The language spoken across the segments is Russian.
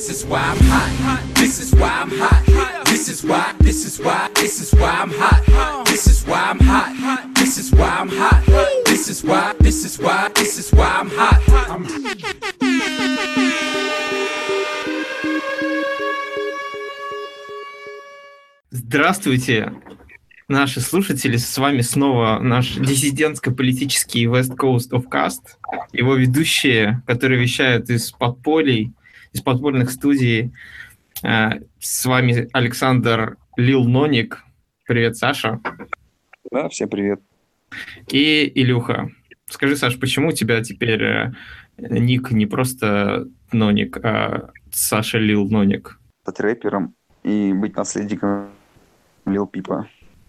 This is why I'm hot. This is why I'm hot. This is why. This is why. This is why I'm hot. This is why I'm hot. This is why I'm hot. This is why. This is why. This is why I'm hot. I'm Здравствуйте, наши слушатели. С вами снова наш диссидентско-политический West Coast of Cast. Его ведущие, которые вещают из подполей, из подпольных студий. Э, С вами Александр Лил Ноник. Привет, Саша. Да, всем привет. И Илюха. Скажи, Саш, почему у тебя теперь э, ник не просто Ноник, а Саша Лил Ноник? Стать рэпером и быть наследником Лил Пипа.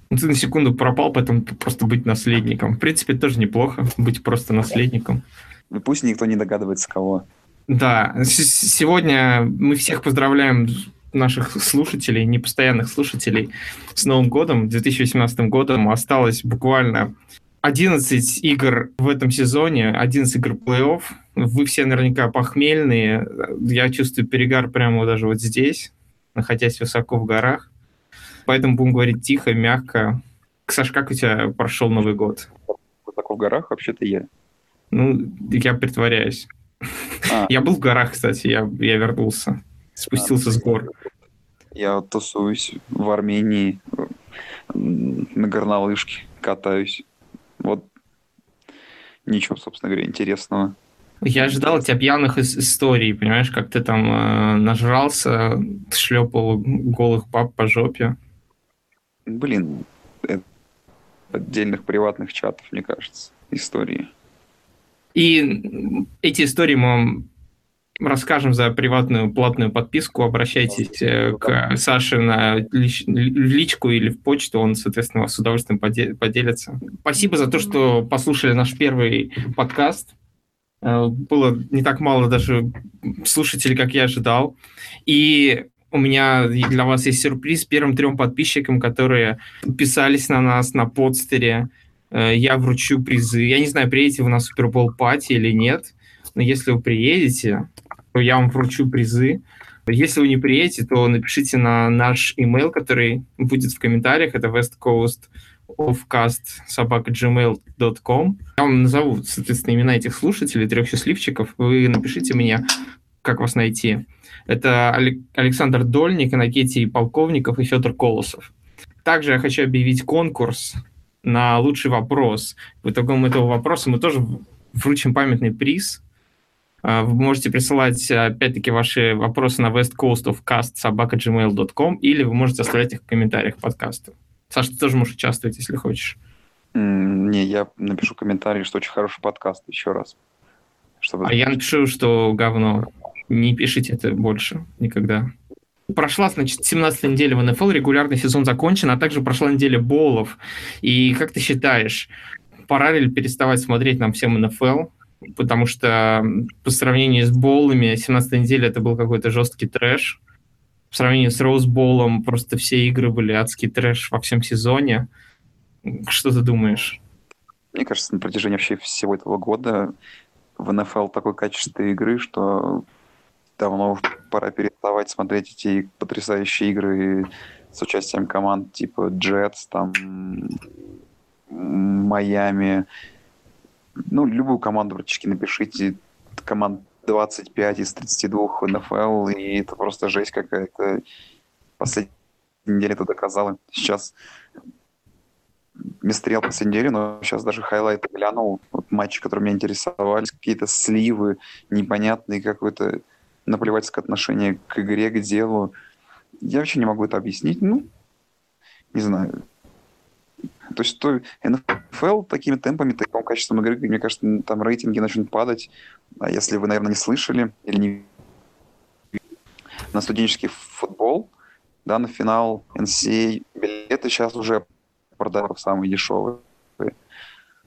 Ну, Ты на секунду пропал, поэтому просто быть наследником. В принципе, тоже неплохо быть просто наследником. И пусть никто не догадывается, кого. Да, сегодня мы всех поздравляем наших слушателей, непостоянных слушателей с Новым годом, 2018 годом. Осталось буквально 11 игр в этом сезоне, 11 игр плей-офф. Вы все наверняка похмельные. Я чувствую перегар прямо даже вот здесь, находясь высоко в горах. Поэтому будем говорить тихо, мягко. Саш, как у тебя прошел Новый год? Высоко в горах вообще-то я. Ну, я притворяюсь. А, Я был в горах, кстати, я, я вернулся. Спустился с гор. я тусуюсь в Армении на горнолыжке, катаюсь. Вот ничего, собственно говоря, интересного. Я ожидал тебя пьяных ис- историй, понимаешь, как ты там э, нажрался, шлепал голых баб по жопе. Блин, отдельных приватных чатов, мне кажется, истории. И эти истории мы вам расскажем за приватную платную подписку. Обращайтесь э, к Саше на лич- личку или в почту, он, соответственно, с удовольствием поде- поделится. Спасибо за то, что послушали наш первый подкаст. Э, Было не так мало даже слушателей, как я ожидал. И у меня для вас есть сюрприз. Первым трем подписчикам, которые подписались на нас на подстере, я вручу призы. Я не знаю, приедете вы на Супербол пати или нет, но если вы приедете, то я вам вручу призы. Если вы не приедете, то напишите на наш email, который будет в комментариях. Это westcoastofcast.gmail.com. Я вам назову, соответственно, имена этих слушателей, трех счастливчиков. Вы напишите мне, как вас найти. Это Алек- Александр Дольник, Иннокентий Полковников и Федор Колосов. Также я хочу объявить конкурс на лучший вопрос. В итогом этого вопроса мы тоже вручим памятный приз. А, Вы можете присылать, опять-таки, ваши вопросы на westcoastofcast.gmail.com или вы можете оставлять их в комментариях к подкасту. Саш, ты тоже можешь участвовать, если хочешь. Не, я напишу комментарий, что очень хороший подкаст еще раз. Чтобы... А я напишу, что говно. Не пишите это больше никогда. Прошла, значит, 17 неделя в НФЛ, регулярный сезон закончен, а также прошла неделя боулов. И как ты считаешь, пора ли переставать смотреть нам всем НФЛ? Потому что по сравнению с боулами 17 неделя это был какой-то жесткий трэш. В сравнении с Роузболом просто все игры были адский трэш во всем сезоне. Что ты думаешь? Мне кажется, на протяжении вообще всего этого года в НФЛ такой качество игры, что давно пора переставать смотреть эти потрясающие игры с участием команд типа Джетс, там Майами. Ну, любую команду практически напишите. Команд 25 из 32 в НФЛ, и это просто жесть какая-то. Последняя неделя это доказала. Сейчас не смотрел последнюю неделю, но сейчас даже хайлайты глянул. Вот матчи, которые меня интересовали, какие-то сливы непонятные, какое-то наплевательское отношение к игре, к делу. Я вообще не могу это объяснить. Ну, не знаю. То есть то НФЛ такими темпами, таким качеством игры, мне кажется, там рейтинги начнут падать. А если вы, наверное, не слышали или не на студенческий футбол, да, на финал NCAA билеты сейчас уже продают самые дешевые.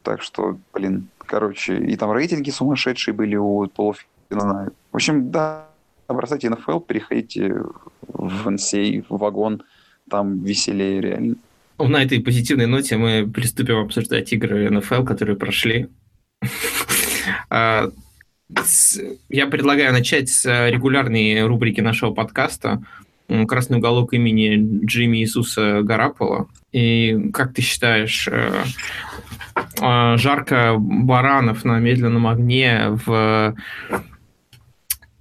Так что, блин, короче, и там рейтинги сумасшедшие были у полуфинала. В общем, да, бросайте НФЛ, переходите в NCAA, в вагон, там веселее реально. На этой позитивной ноте мы приступим обсуждать игры НФЛ, которые прошли. А, Я предлагаю начать с регулярной рубрики нашего подкаста «Красный уголок имени Джимми Иисуса Гарапола». И как ты считаешь, э, э, жарко баранов на медленном огне в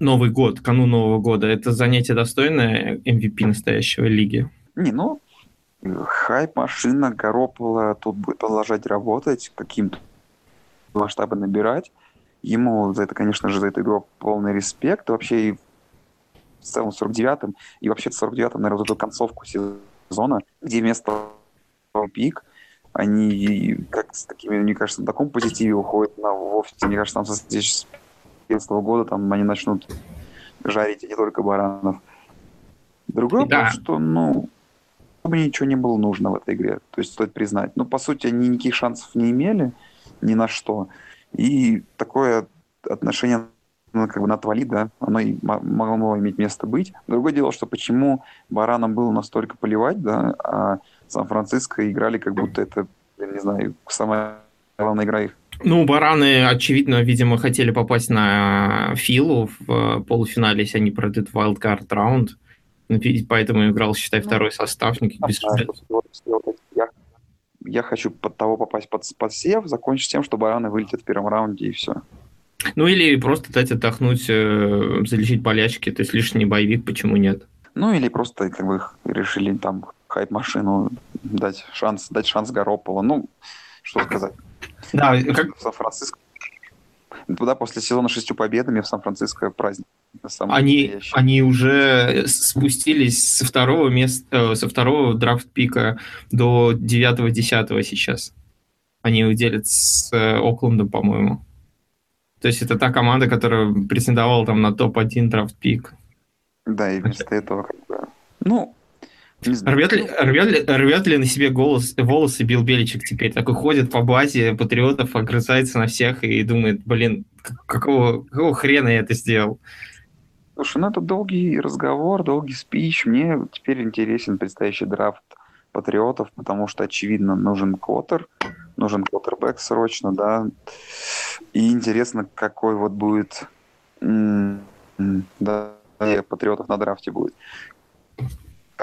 Новый год, канун Нового года, это занятие достойное MVP настоящего лиги? Не, ну, хайп-машина Гаропола тут будет продолжать работать, каким-то масштабы набирать. Ему за это, конечно же, за эту игру полный респект. Вообще и в целом 49-м, и вообще в 49-м, наверное, вот эту концовку сезона, где вместо пик, они как с такими, мне кажется, на таком позитиве уходят на вовсе, мне кажется, там с 2014 года там они начнут жарить не только баранов. Другое да. вопрос, что, ну, мне ничего не было нужно в этой игре. То есть стоит признать. Ну, по сути, они никаких шансов не имели ни на что. И такое отношение ну, как бы на твали, да, оно и могло иметь место быть. Другое дело, что почему баранам было настолько поливать, да, а Сан-Франциско играли как будто это, я не знаю, самая главная игра их. Ну, бараны, очевидно, видимо, хотели попасть на Филу в полуфинале, если они пройдут wildcard раунд. Ну, поэтому играл, считай, ну, второй состав. Без... Я, я хочу под того попасть под, под сев, закончить тем, что бараны вылетят в первом раунде, и все. Ну, или просто дать отдохнуть, э, залечить болячки, то есть лишний боевик, почему нет? Ну, или просто как бы решили там хайп-машину дать шанс, дать шанс Гаропола. Ну, что сказать. Да, как... Сан-Франциско. Туда после сезона шестью победами в Сан-Франциско праздник. Они, они уже спустились со второго места, э, со второго драфт-пика до девятого-десятого сейчас. Они делят с э, Оклендом, по-моему. То есть это та команда, которая претендовала там на топ-1 драфт-пик. Да, и вместо этого как бы... Ну, Рвет ли, рвет, ли, рвет ли на себе голос, волосы Билл Беличек теперь? Такой ходит по базе патриотов, огрызается на всех и думает, блин, какого, какого хрена я это сделал? Слушай, ну это долгий разговор, долгий спич. Мне теперь интересен предстоящий драфт патриотов, потому что, очевидно, нужен квотер, нужен квотербек срочно, да. И интересно, какой вот будет да, патриотов на драфте будет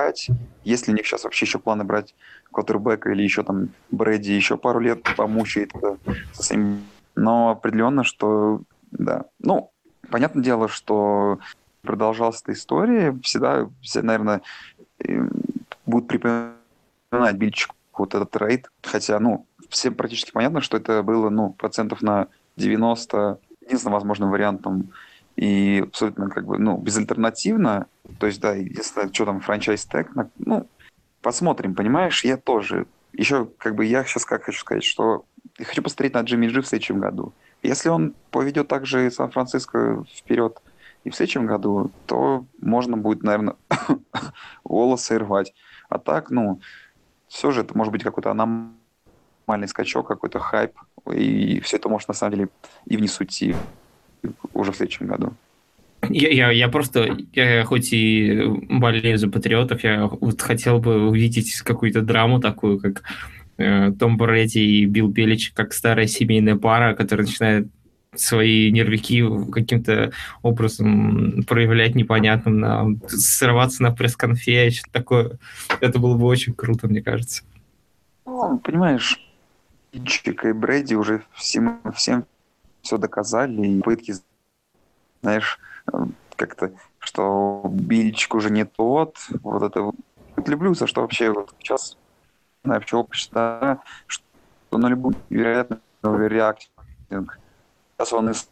искать. Если у них сейчас вообще еще планы брать Коттербека или еще там Брэди еще пару лет помучает со своим... Но определенно, что да. Ну, понятное дело, что продолжалась эта история, всегда, все, наверное, будут припоминать Бильчику вот этот рейд. Хотя, ну, всем практически понятно, что это было, ну, процентов на 90 единственным возможным вариантом и абсолютно как бы, ну, безальтернативно. То есть, да, если что там франчайз тег, ну, посмотрим, понимаешь, я тоже. Еще, как бы, я сейчас как хочу сказать, что я хочу посмотреть на Джимми Джи в следующем году. Если он поведет также Сан-Франциско вперед и в следующем году, то можно будет, наверное, волосы рвать. А так, ну, все же это может быть какой-то аномальный скачок, какой-то хайп, и все это может на самом деле и внесу уже в следующем году. Я, я, я просто, я хоть и болею за патриотов, я вот хотел бы увидеть какую-то драму такую, как э, Том Брэди и Билл Белич, как старая семейная пара, которая начинает свои нервики каким-то образом проявлять непонятным, на, срываться на пресс-конфе, что-то такое. Это было бы очень круто, мне кажется. Ну, понимаешь, Чика и Брэди уже всем, всем все доказали, и пытки, знаешь, как-то, что Бильчик уже не тот, вот это вот. Люблю, за что вообще вот сейчас, знаю, почему посчитаю, что на любую вероятную реактинг. Сейчас он из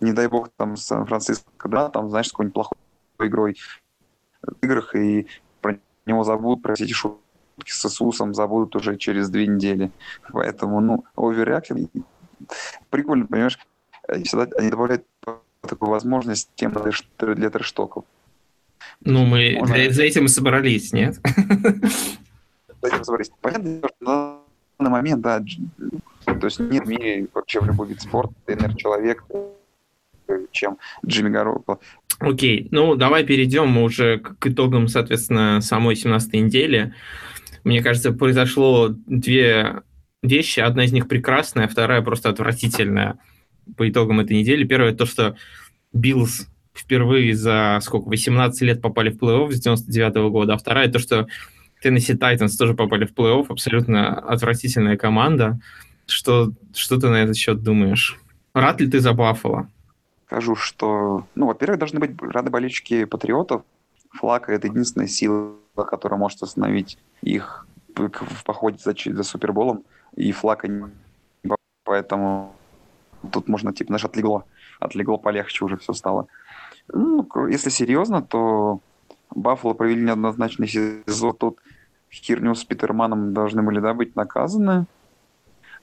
не дай бог, там, Сан-Франциско, да, там, знаешь, с какой-нибудь плохой игрой в играх, и про него забудут, про эти шутки с Иисусом забудут уже через две недели. Поэтому, ну, оверреактинг прикольно, понимаешь, всегда они добавляют такую возможность тем для трэштоков. Ну, мы Можно... для, за этим и собрались, нет? За этим собрались. Понятно, что на данный момент, да, то есть нет в мире вообще в любой вид спорта, тренер человек, чем Джимми Гаропо. Окей, ну давай перейдем уже к итогам, соответственно, самой 17 недели. Мне кажется, произошло две вещи. Одна из них прекрасная, вторая просто отвратительная. по итогам этой недели. Первое, то, что Биллс впервые за сколько, 18 лет попали в плей-офф с 99 -го года, а вторая, то, что Теннесси Тайтанс тоже попали в плей-офф, абсолютно отвратительная команда. Что, что ты на этот счет думаешь? Рад ли ты за Баффало? Скажу, что, ну, во-первых, должны быть рады болельщики Патриотов. Флаг — это единственная сила, которая может остановить их в походе за, за Суперболом. И флаг они... Поэтому тут можно, типа, знаешь, отлегло. Отлегло полегче уже все стало. Ну, если серьезно, то Баффало провели неоднозначный сезон. Тут херню с Питерманом должны были, да, быть наказаны.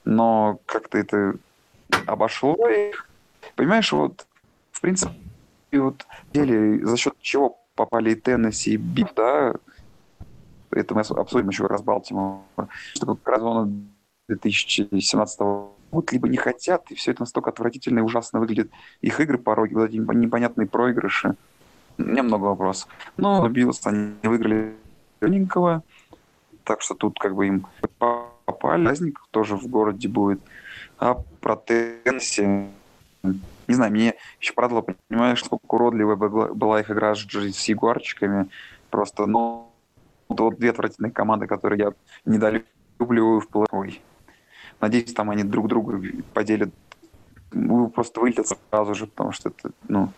Но как-то это обошло их. Понимаешь, вот, в принципе, вот деле, за счет чего попали и Теннесси, и Биф, да, это мы обсудим еще раз Балтимор, что как раз 2017 вот либо не хотят, и все это настолько отвратительно и ужасно выглядит. Их игры порой, вот эти непонятные проигрыши. У меня много вопросов. Но Биллс они выиграли Лененького, так что тут как бы им попали. Праздник тоже в городе будет. А про Теннесси, не знаю, мне еще порадовало, понимаешь, сколько уродливая была их игра с, с ягуарчиками. Просто, ну, вот две отвратительные команды, которые я недолюбливаю в плей Надеюсь, там они друг друга поделят, ну, просто вылетят сразу же, потому что это, ну,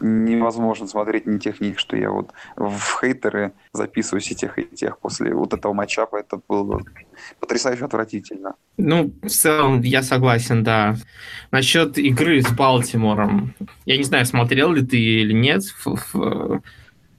невозможно смотреть ни тех, ни что я вот в хейтеры записываюсь и тех, и тех после вот этого матчапа. Это было потрясающе отвратительно. Ну, в целом, я согласен, да. Насчет игры с Балтимором. Я не знаю, смотрел ли ты или нет в, в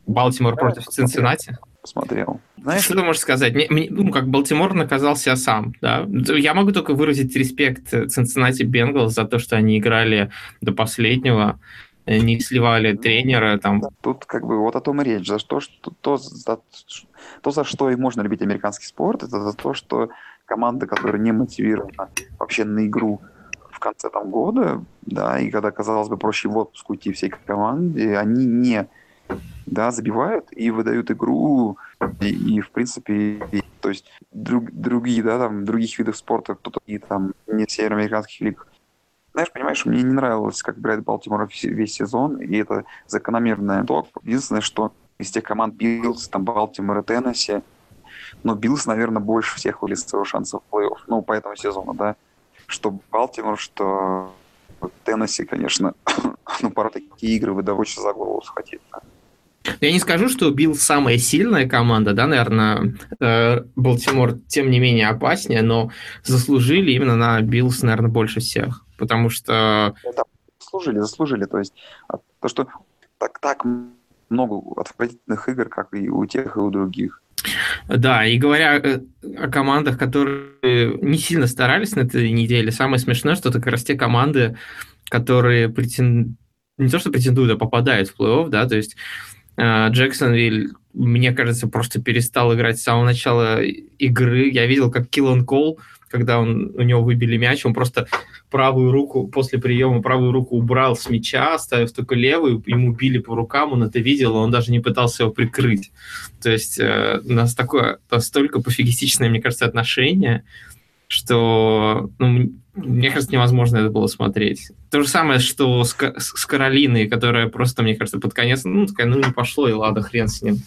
Балтимор да, против Цинциннати? Посмотрел. Знаешь, что ты можешь сказать? Мне, мне, ну, как Балтимор наказал себя сам, да. Я могу только выразить респект Цинциннати Бенгалс за то, что они играли до последнего. Э, не сливали тренера. Там. Тут как бы вот о том и речь. За то, что, то, за, то, за что и можно любить американский спорт, это за то, что команда, которая не мотивирована вообще на игру в конце там года, да, и когда, казалось бы, проще в отпуск уйти всей команде, они не да, забивают и выдают игру, и, и в принципе, и, то есть друг, другие, да, там, других видов спорта, кто-то и там не североамериканских лиг знаешь, понимаешь, мне не нравилось, как играет Балтимор весь сезон, и это закономерный итог. Единственное, что из тех команд Биллс, там Балтимор и Теннесси, но Биллс, наверное, больше всех вылез своего шанса в плей-офф, ну, по этому сезону, да. Что Балтимор, что Теннесси, конечно, ну, пора такие игры выдавать за голову схватить. Да. Я не скажу, что Биллс самая сильная команда, да, наверное, э, Балтимор тем не менее опаснее, но заслужили именно на Биллс, наверное, больше всех потому что... Это заслужили, заслужили. То есть а, то, что так, так много отвратительных игр, как и у тех, и у других. Да, и говоря э, о командах, которые не сильно старались на этой неделе, самое смешное, что это как раз те команды, которые претен... не то что претендуют, а попадают в плей-офф, да, то есть э, Джексонвилл, мне кажется, просто перестал играть с самого начала игры. Я видел, как Киллан Кол когда он, у него выбили мяч, он просто правую руку, после приема правую руку убрал с мяча, оставив только левую, ему били по рукам, он это видел, он даже не пытался его прикрыть. То есть э, у нас такое настолько пофигистичное, мне кажется, отношение, что, ну, мне кажется, невозможно это было смотреть. То же самое, что с, с Каролиной, которая просто, мне кажется, под конец, ну, такая, ну, не пошло, и ладно, хрен с ним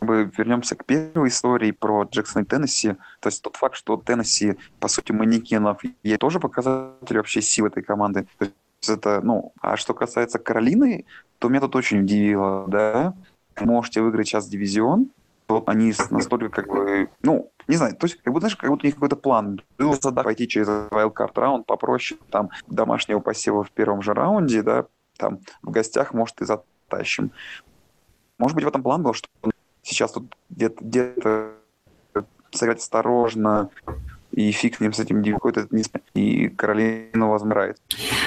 бы вернемся к первой истории про Джексона и Теннесси. То есть тот факт, что Теннесси, по сути, манекенов, и тоже показатель вообще силы этой команды. То есть это, ну, а что касается Каролины, то меня тут очень удивило, да, можете выиграть сейчас дивизион, вот они настолько как бы, ну, не знаю, то есть, как будто, знаешь, как будто у них какой-то план был задача пойти через wildcard раунд попроще, там, домашнего посева в первом же раунде, да, там, в гостях, может, и затащим. Может быть, в этом план был, что сейчас тут где-то где сыграть осторожно, и фиг с ним, с этим какой-то и Каролина возмирает.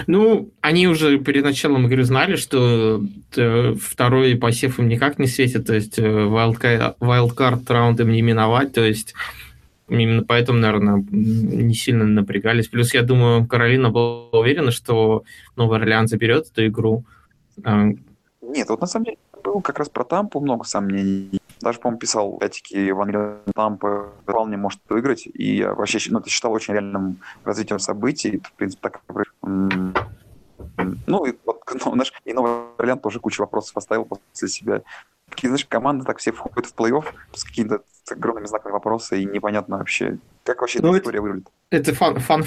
Ну, они уже перед началом игры знали, что э, второй посев им никак не светит, то есть wildcard, э, раунд им не миновать, то есть именно поэтому, наверное, не сильно напрягались. Плюс, я думаю, Каролина была уверена, что Новый Орлеан заберет эту игру. А, Нет, вот на самом деле было как раз про Тампу много сомнений. Даже, по-моему, писал опять-таки Евангелион Тампа вполне может выиграть. И я вообще ну, это считал очень реальным развитием событий. В принципе, так Ну, и, вот, ну, знаешь, и Новый Орлеан тоже кучу вопросов поставил после себя. Какие, знаешь, команды так все входят в плей-офф с какими-то огромными знаками вопроса, и непонятно вообще, как вообще Ну, эта история выглядит. Это фан, фан,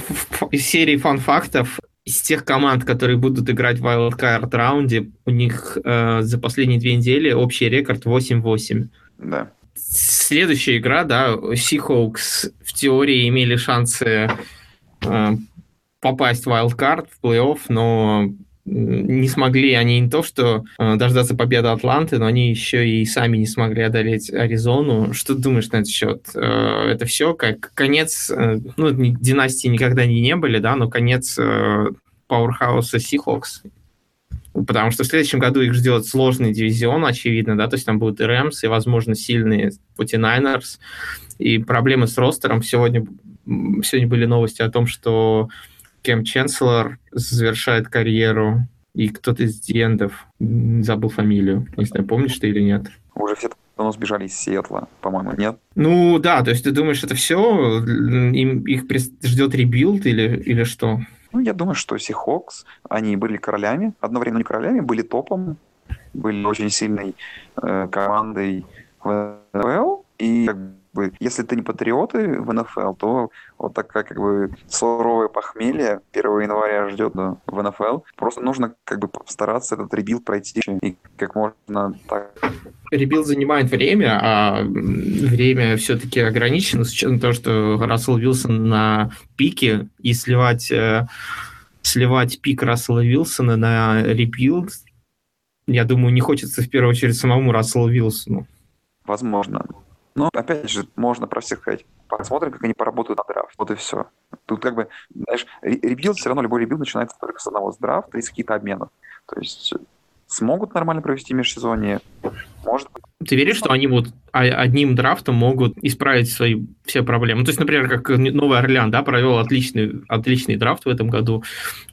из серии фан-фактов. Из тех команд, которые будут играть в wildcard раунде, у них э, за последние две недели общий рекорд 8-8. Да. Следующая игра, да, Seahawks в теории имели шансы э, попасть в wildcard, в плей-офф, но не смогли они не то, что э, дождаться победы Атланты, но они еще и сами не смогли одолеть Аризону. Что ты думаешь на этот счет? Э, это все как конец, э, ну, династии никогда не, не были, да, но конец э, пауэрхауса Seahawks. Потому что в следующем году их ждет сложный дивизион, очевидно, да, то есть там будут и Рэмс, и, возможно, сильные 49ers. И проблемы с roster ом. Сегодня, сегодня были новости о том, что Кем Ченселор завершает карьеру, и кто-то из D-end ов, забыл фамилию, не знаю, помнишь ты или нет. Уже все давно сбежали из Сиэтла, по-моему, нет? Ну да, то есть ты думаешь, это все, им, их ждет rebuild или, или что? Ну, я думаю, что Seahawks, они были королями, одновременно не королями, были топом, были очень сильной э, командой в НФЛ, и бы, если ты не патриоты в НФЛ, то вот такая как бы суровое похмелье 1 января ждет да, в НФЛ. Просто нужно как бы постараться этот rebuild пройти и как можно так Rebuild занимает время, а время все-таки ограничено, с учетом того, что Рассел Вилсон на пике, и сливать, э, сливать пик Рассела Вилсона на rebuild, я думаю, не хочется в первую очередь самому Расселу Вилсону. возможно. Но, опять же, можно про всех сказать. Посмотрим, как они поработают на драфт. Вот и все. Тут как бы, знаешь, re- rebuild, все равно любой rebuild начинается только с одного с драфта и с каких-то обменов. То есть смогут нормально провести межсезонье, может быть. Ты веришь, что они вот одним драфтом могут исправить свои все проблемы? Ну, то есть, например, как Новый Орлеан, да, провел отличный, отличный драфт в этом году,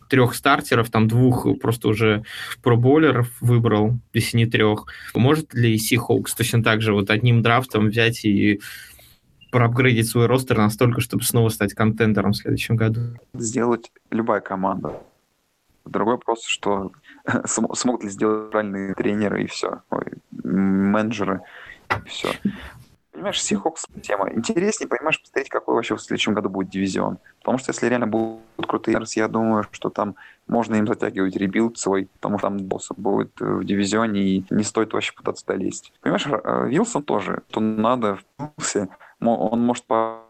трех стартеров, там двух просто уже проболлеров выбрал, если не трех. Может ли Seahawks точно так же вот одним драфтом взять и проапгрейдить свой ростер настолько, чтобы снова стать контендером в следующем году? сделать любая команда. Другой вопрос, что смогут ли сделать правильные тренеры и все, менеджеры и все. Понимаешь, Seahawks тема. Интереснее, понимаешь, посмотреть, какой вообще в следующем году будет дивизион. Потому что если реально будут крутые Bears, я думаю, что там можно им затягивать ребилд свой, потому что там босс будет э, в дивизионе, и не стоит вообще пытаться долезть. Понимаешь, э, Вилсон тоже, то надо в курсе, мо- он может по...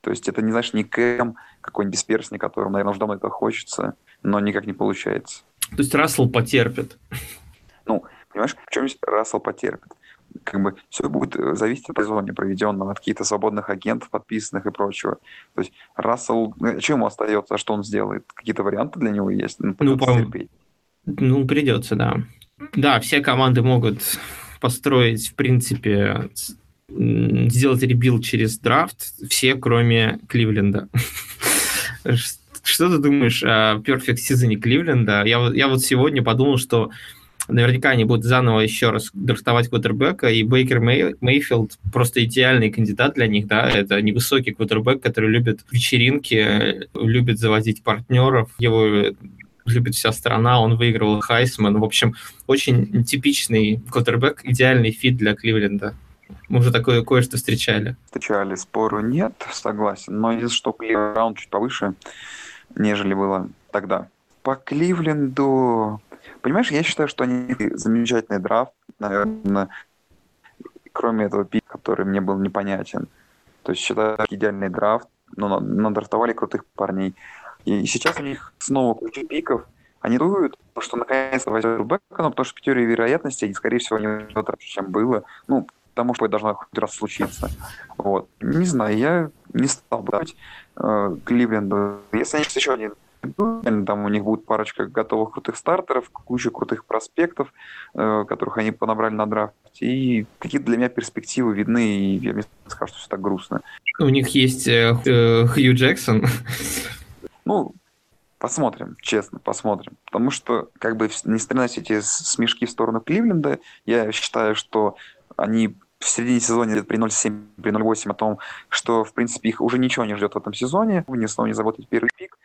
То есть это, не знаешь, не Кэм, какой-нибудь бесперстник, которому, наверное, уже давно это хочется, но никак не получается. То есть Рассел потерпит. Понимаешь, в чем Рассел потерпит? Как бы все будет э, зависеть от сезона проведенного, от каких-то свободных агентов, подписанных и прочего. То есть Рассел, э, что ему остается, что он сделает? Какие-то варианты для него есть? Ну, придется по-моему, терпеть. Ну, придется, да. Да, все команды могут построить, в принципе, сделать rebuild через драфт, все, кроме Кливленда. Что ты думаешь о сезоне Кливленда? Я, я вот сегодня подумал, что наверняка они будут заново еще раз драфтовать квотербека, и Бейкер Мей- Мейфилд просто идеальный кандидат для них, да, это невысокий квотербек, который любит вечеринки, любит заводить партнеров, его любит вся страна, он выигрывал Хайсман, в общем, очень типичный квотербек, идеальный fit для Кливленда. Мы уже такое кое-что встречали. Встречали спору нет, согласен. Но единственное, что раунд чуть повыше, нежели было тогда. По Кливленду... Понимаешь, я считаю, что они замечательный драфт, наверное, кроме этого пика, который мне был непонятен. То есть считаю, идеальный драфт, но на- надрафтовали крутых парней. И сейчас у них снова куча пиков. Они дуют, что наконец-то возьмут бэка, но потому что в теории вероятности, они, скорее всего, не возьмут раньше, чем было. Ну, потому что это должно хоть раз случиться. Вот. Не знаю, я не стал бы э, Кливленду. Если они еще один там у них будет парочка готовых крутых стартеров, куча крутых проспектов, э, которых они понабрали на драфте. И какие-то для меня перспективы видны, и я не скажу, что все так грустно. У них есть э, э, Хью Джексон. Ну, посмотрим, честно, посмотрим. Потому что, как бы, несмотря на все эти смешки в сторону Кливленда, я считаю, что они в середине сезона при 0,7, при 0,8 о том, что, в принципе, их уже ничего не ждет в этом сезоне, они снова не заботят первый пик.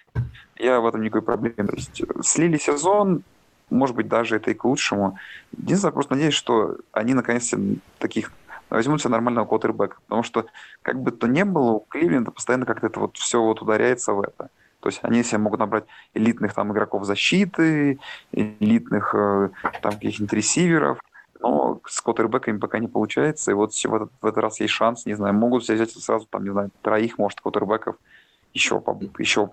Я в этом никакой проблемы. То есть э, слили сезон, может быть, даже это и к лучшему. Единственное, просто надеюсь, что они наконец-то таких возьмут себе нормального квотербека. Потому что, как бы то ни было, у Кливленда постоянно как-то это вот все вот ударяется в это. То есть они себе могут набрать элитных там игроков защиты, элитных э, там каких-нибудь ресиверов, но с квотербеками пока не получается. И вот в этот, в этот раз есть шанс, не знаю, могут взять сразу там, не знаю, троих, может, квотербеков еще, еще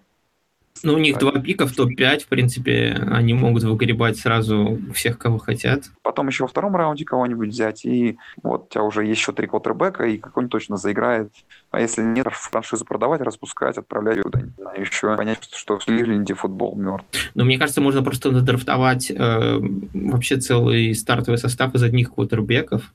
ну, у них два пика в топ-5, в принципе, они могут выгребать сразу всех, кого хотят. Потом еще во втором раунде кого-нибудь взять, и вот у тебя уже есть еще три квотербека, и какой-нибудь точно заиграет. А если нет, франшизу продавать, распускать, отправлять куда-нибудь, еще понять, что в Ливленде футбол мертв. Ну, мне кажется, можно просто надрафтовать э, вообще целый стартовый состав из одних квотербеков,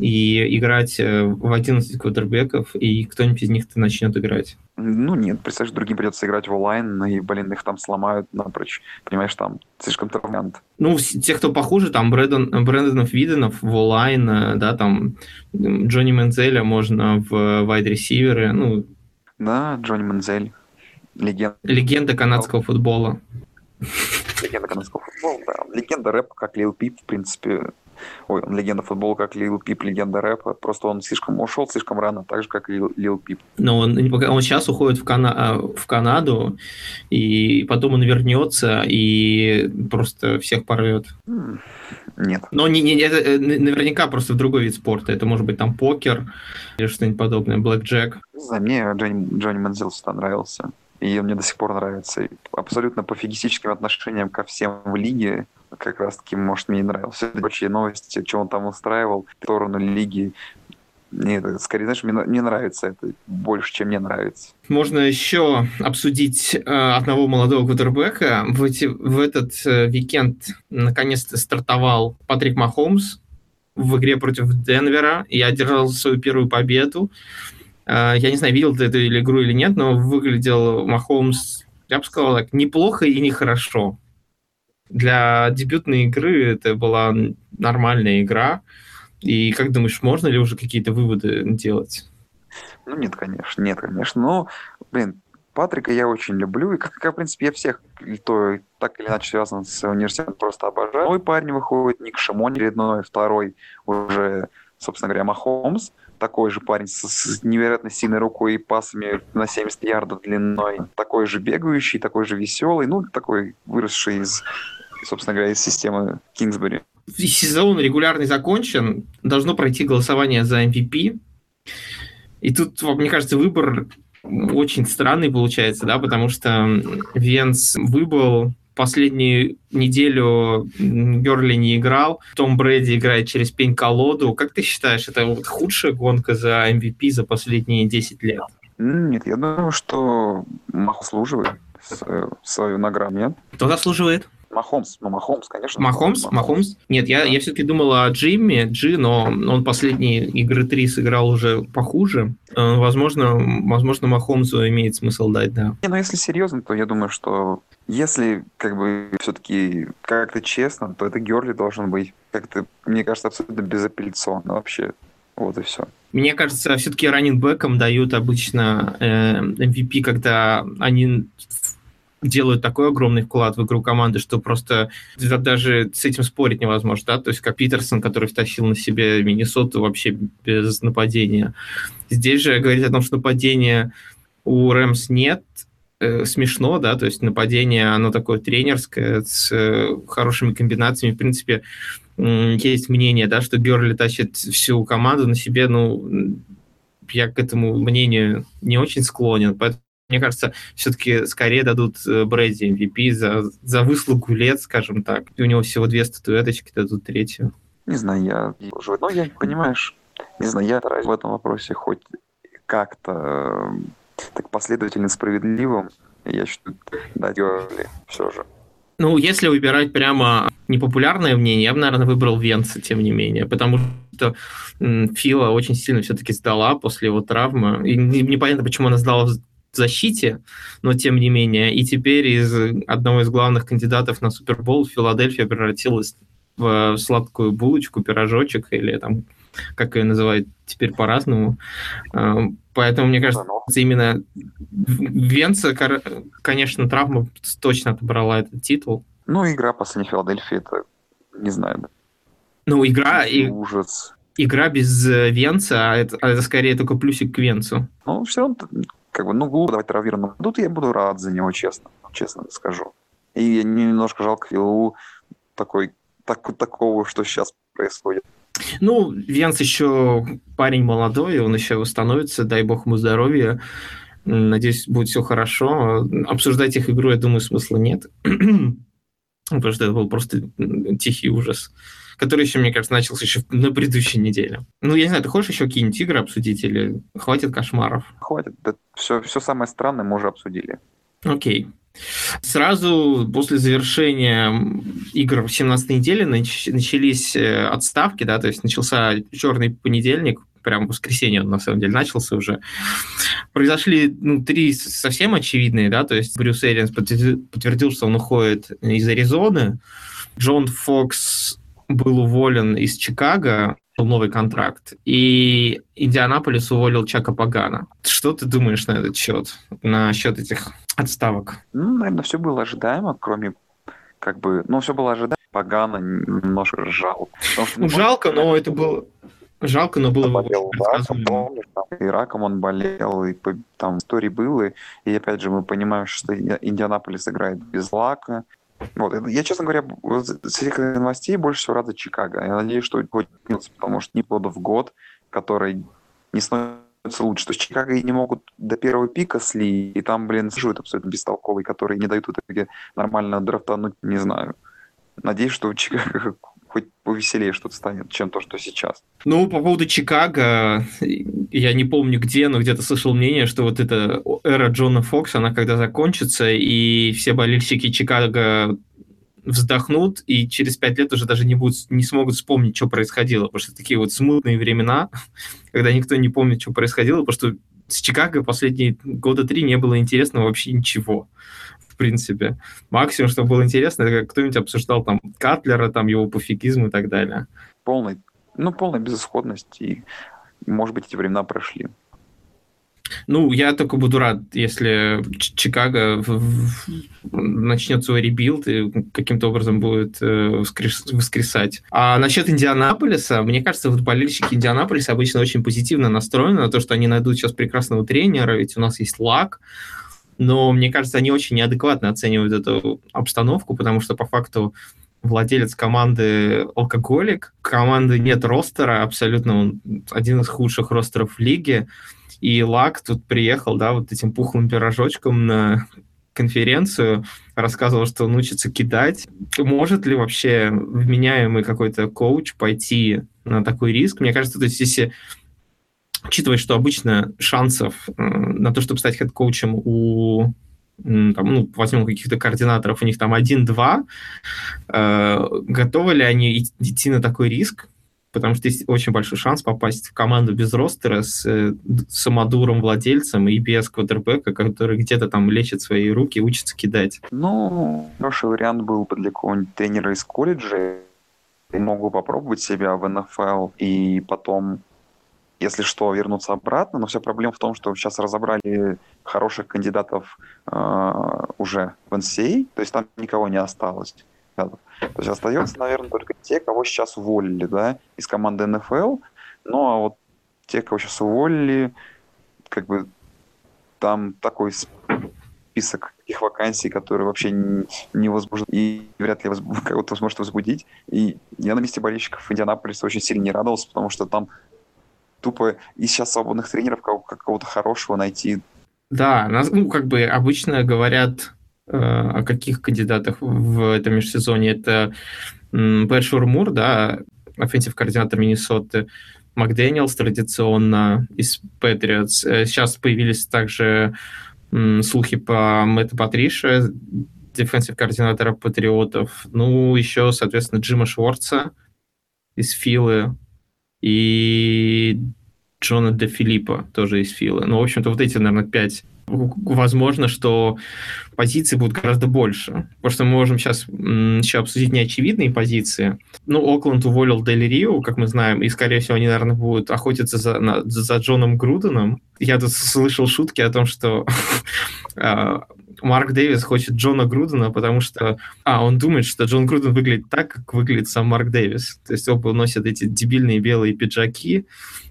и играть э, в 11 квотербеков, и кто-нибудь из них-то начнет играть. Ну нет, представляешь, другим придется играть в онлайн, и, блин, их там сломают напрочь. Понимаешь, там слишком травмянт. Ну, те, кто похуже, там Брэдон, Брэндонов Виденов в онлайн, э, да, там Джонни Мензеля можно в вайд-ресиверы, ну... Да, Джонни Мензель. Легенда. Легенда канадского футбола. Легенда канадского футбола, да. Легенда рэпа, как Лил Пип, в принципе, Ой, он легенда футбола, как Лил Пип, легенда рэпа. Просто он слишком ушел слишком рано, так же, как и Лил Пип. Но он, он сейчас уходит в, Кана а, в Канаду, и потом он вернется и просто всех порвет. Нет. Но не, не, это э, наверняка просто в другой вид спорта. Это может быть там покер или что-нибудь подобное, блэк джек. За мне Джонни, Джонни Манзел всегда нравился. И мне до сих пор нравится. И абсолютно пофигистическим отношением ко всем в лиге как раз-таки, может, мне не нравился. Прочие новости, что он там устраивал в сторону лиги. Мне это, скорее, знаешь, мне, мне нравится это больше, чем мне нравится. Можно еще обсудить э, одного молодого кутербека. В, эти, в этот э, уикенд наконец-то стартовал Патрик Махомс в игре против Денвера и одержал свою первую победу. Я не знаю, видел ты эту игру или нет, но выглядел Махомс, я бы сказал так, неплохо и нехорошо для дебютной игры это была нормальная игра. И как думаешь, можно ли уже какие-то выводы делать? Ну, нет, конечно, нет, конечно. Но, блин, Патрика я очень люблю, и, как, в принципе, я всех, кто так или иначе связан с университетом, просто обожаю. Мой парень выходит, Ник Шамон очередной, второй уже, собственно говоря, Махомс, такой же парень с, с невероятно сильной рукой и пасами на 70 ярдов длиной, такой же бегающий, такой же веселый, ну, такой выросший из собственно говоря, из системы Кингсбери. Сезон регулярный закончен, должно пройти голосование за MVP. И тут, мне кажется, выбор очень странный получается, да, потому что Венс выбыл последнюю неделю Герли не играл, Том Брэди играет через пень-колоду. Как ты считаешь, это вот худшая гонка за MVP за последние 10 лет? Нет, я думаю, что Мах заслуживает свою награду, нет? Кто заслуживает? Махомс, ну Махомс, конечно. Махомс, Махомс. Махомс. Нет, я, я все-таки думал о Джимми, Джи, но он последние игры три сыграл уже похуже. Э, возможно, возможно, Махомсу имеет смысл дать, да. Не, ну если серьезно, то я думаю, что если как бы все-таки как-то честно, то это Герли должен быть как-то, мне кажется, абсолютно безапелляционно вообще. Вот и все. Мне кажется, все-таки раннинбекам дают обычно э, MVP, когда они делают такой огромный вклад в игру команды, что просто даже с этим спорить невозможно, да, то есть как Питерсон, который втащил на себе Миннесоту вообще без нападения. Здесь же говорить о том, что нападения у Рэмс нет, э, смешно, да, то есть нападение, оно такое тренерское, с э, хорошими комбинациями, в принципе, э, есть мнение, да, что Герли тащит всю команду на себе, ну, я к этому мнению не очень склонен, поэтому мне кажется, все-таки скорее дадут э, Брэди MVP за, за выслугу лет, скажем так. И у него всего две статуэточки, дадут третью. Не знаю, я... Ну, я, понимаешь, не знаю, я стараюсь в этом вопросе хоть как-то э, так последовательно справедливым. Я считаю, дать Герли все же. Ну, если выбирать прямо непопулярное мнение, я бы, наверное, выбрал Венца, тем не менее, потому что Фила очень сильно все-таки сдала после его травмы. И непонятно, почему она сдала защите, но тем не менее. И теперь из одного из главных кандидатов на Супербол Филадельфия превратилась в сладкую булочку, пирожочек или там, как ее называют теперь по-разному. А, поэтому, мне кажется, именно Венца, конечно, травма точно отобрала этот титул. Ну, игра последней Филадельфии, это, не знаю, Ну, игра, и, ужас. игра без э, Венца, а это, а это скорее только плюсик к Венцу. Ну, все равно, как бы, ну, глупо давать травмированному. Тут я буду рад за него, честно, честно скажу. И немножко жалко Филу такой, так, такого, что сейчас происходит. Ну, Венц еще парень молодой, он еще восстановится, дай бог ему здоровья. Надеюсь, будет все хорошо. Обсуждать их игру, я думаю, смысла нет. Потому что это был просто тихий ужас, который еще, мне кажется, начался еще на предыдущей неделе. Ну, я не знаю, ты хочешь еще какие-нибудь игры обсудить или хватит кошмаров? Хватит. Да, все, все самое странное мы уже обсудили. Окей. Сразу после завершения игр в 17 неделе начались э, отставки, да, то есть начался черный понедельник, прям воскресенье он на самом деле начался уже. Произошли ну, три совсем очевидные, да, то есть Брюс Эрианс подтвердил, что он уходит из Аризоны, Джон Фокс был уволен из Чикаго, новый контракт, и Индианаполис уволил Чака Пагана. Что ты думаешь на этот счет, на счет этих отставок? Ну, наверное, все было ожидаемо, кроме как бы, ну, все было ожидаемо. Пагана немножко жалко. Что, ну, жалко, но это было... Жалко, но было болел раком, помнишь, там, и раком он болел, и там истории были. И опять же мы понимаем, что Индианаполис играет без лака. Вот, я, честно говоря, с этих новостей больше всего рад за Чикаго. Я надеюсь, что хоть потому что не года в год, который не становится лучше. То есть Чикаго и не могут до первого пика сли, и там, блин, сижут абсолютно бестолковые, которые не дают в итоге нормально драфтануть, не знаю. Надеюсь, что Чикаго хоть повеселее что-то станет, чем то, что сейчас. Ну, по поводу Чикаго, я не помню где, но где-то слышал мнение, что вот эта эра Джона Фокса, она когда закончится, и все болельщики Чикаго вздохнут и через пять лет уже даже не, будут, не смогут вспомнить, что происходило, потому что такие вот смутные времена, когда никто не помнит, что происходило, потому что с Чикаго последние года три не было интересно вообще ничего принципе. Максимум, что было интересно, это как кто-нибудь обсуждал там Катлера, там его пофигизм и так далее. Полный, ну, полная безысходность, и, может быть, эти времена прошли. Ну, я только буду рад, если Чикаго начнет свой rebuild и каким-то образом будет э, воскресать. А насчет Индианаполиса, мне кажется, вот болельщики Индианаполиса обычно очень позитивно настроены на то, что они найдут сейчас прекрасного тренера, ведь у нас есть лак, но мне кажется, они очень неадекватно оценивают эту обстановку, потому что по факту владелец команды алкоголик, команды нет ростера, абсолютно он один из худших ростеров в лиге, и Лак тут приехал, да, вот этим пухлым пирожочком на конференцию, рассказывал, что он учится кидать. Может ли вообще вменяемый какой-то коуч пойти на такой риск? Мне кажется, то есть если учитывая, что обычно шансов э, на то, чтобы стать хед-коучем у там, ну, возьмем каких-то координаторов, у них там один-два, э, готовы ли они идти на такой риск? Потому что есть очень большой шанс попасть в команду без ростера с э, самодуром владельцем и без квотербека, который где-то там лечит свои руки учится кидать. Ну, хороший вариант был бы для какого-нибудь тренера из колледжа. Могу попробовать себя в НФЛ и потом если что, вернуться обратно. Но вся проблема в том, что сейчас разобрали хороших кандидатов э, уже в NCAA, то есть там никого не осталось. То есть остается, наверное, только те, кого сейчас уволили, да, из команды НФЛ. Ну, а вот те, кого сейчас уволили, как бы там такой список их вакансий, которые вообще не возбуждают и вряд ли возб... кого-то сможет возбудить. И я на месте болельщиков Индианаполиса очень сильно не радовался, потому что там тупо и сейчас свободных тренеров какого-то хорошего найти. Да, ну, как бы обычно говорят э, о каких кандидатах в этом межсезонье. Это Пэт Шурмур, да, offensive координатор Миннесоты, Макдэниелс традиционно из Patriots. Э, сейчас появились также слухи по Мэтту Патрише, defensive координатора Патриотов. Ну, еще, соответственно, Джима Шворца из Филы, и Джона де Филиппа тоже из Фила. Ну, в общем-то, вот эти, наверное, пять. Возможно, что позиций будет гораздо больше. Потому что мы можем сейчас еще обсудить неочевидные позиции. Ну, Окленд уволил Дели Рио, как мы знаем, и, скорее всего, они, наверное, будут охотиться за, на, за Джоном Груденом. Я тут слышал шутки о том, что а, Марк Дэвис хочет Джона Грудена, потому что... А, он думает, что Джон Груден выглядит так, как выглядит сам Марк Дэвис. То есть оба носят эти дебильные белые пиджаки,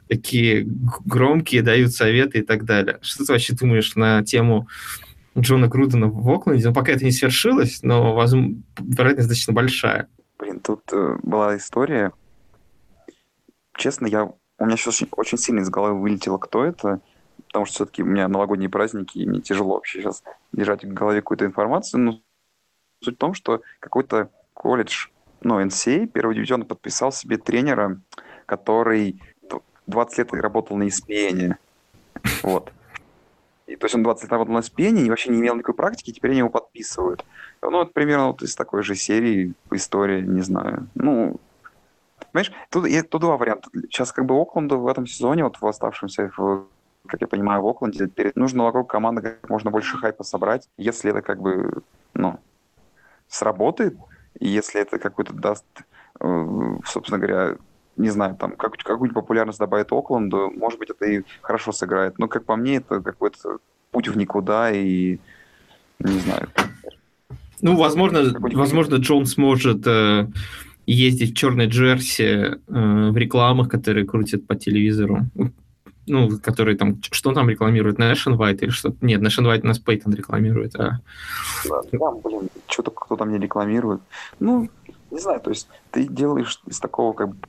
такие громкие, дают советы и так далее. Что ты вообще думаешь на тему Джона Грудена в Окленде? Ну, пока это не свершилось, но возможно, вероятность достаточно большая. Блин, тут э, была история. Честно, я у меня сейчас очень, очень сильно из головы вылетело, кто это, потому что все-таки у меня новогодние праздники, и мне тяжело вообще сейчас держать в голове какую-то информацию. Но суть в том, что какой-то колледж, ну, NCA, первый дивизион, подписал себе тренера, который 20 лет работал на ESPN. Вот. И, то есть он 20 лет работал на ESPN и вообще не имел никакой практики, и теперь они его подписывают. Ну, это примерно вот из такой же серии история, не знаю. Ну, понимаешь, тут, тут два варианта. Сейчас как бы Окленду в этом сезоне, вот в оставшемся, в, как я понимаю, в Окленде, перед, нужно вокруг команды как можно больше хайпа собрать. Если это как бы, ну, сработает, и если это какой-то даст, э, собственно говоря, не знаю, там, как, какую-нибудь популярность добавит Окленду, может быть, это и хорошо сыграет. Но, как по мне, это какой-то путь в никуда, и не знаю. Ну, возможно, возможно, Джон сможет э, ездить в черной джерси э, в рекламах, которые крутят по телевизору. Ну, которые там, что там рекламирует, Nationwide или что-то? Нет, Nationwide у нас Пейтон рекламирует, а... Да, да, блин, что-то кто там не рекламирует. Ну, не знаю, то есть ты делаешь из такого как бы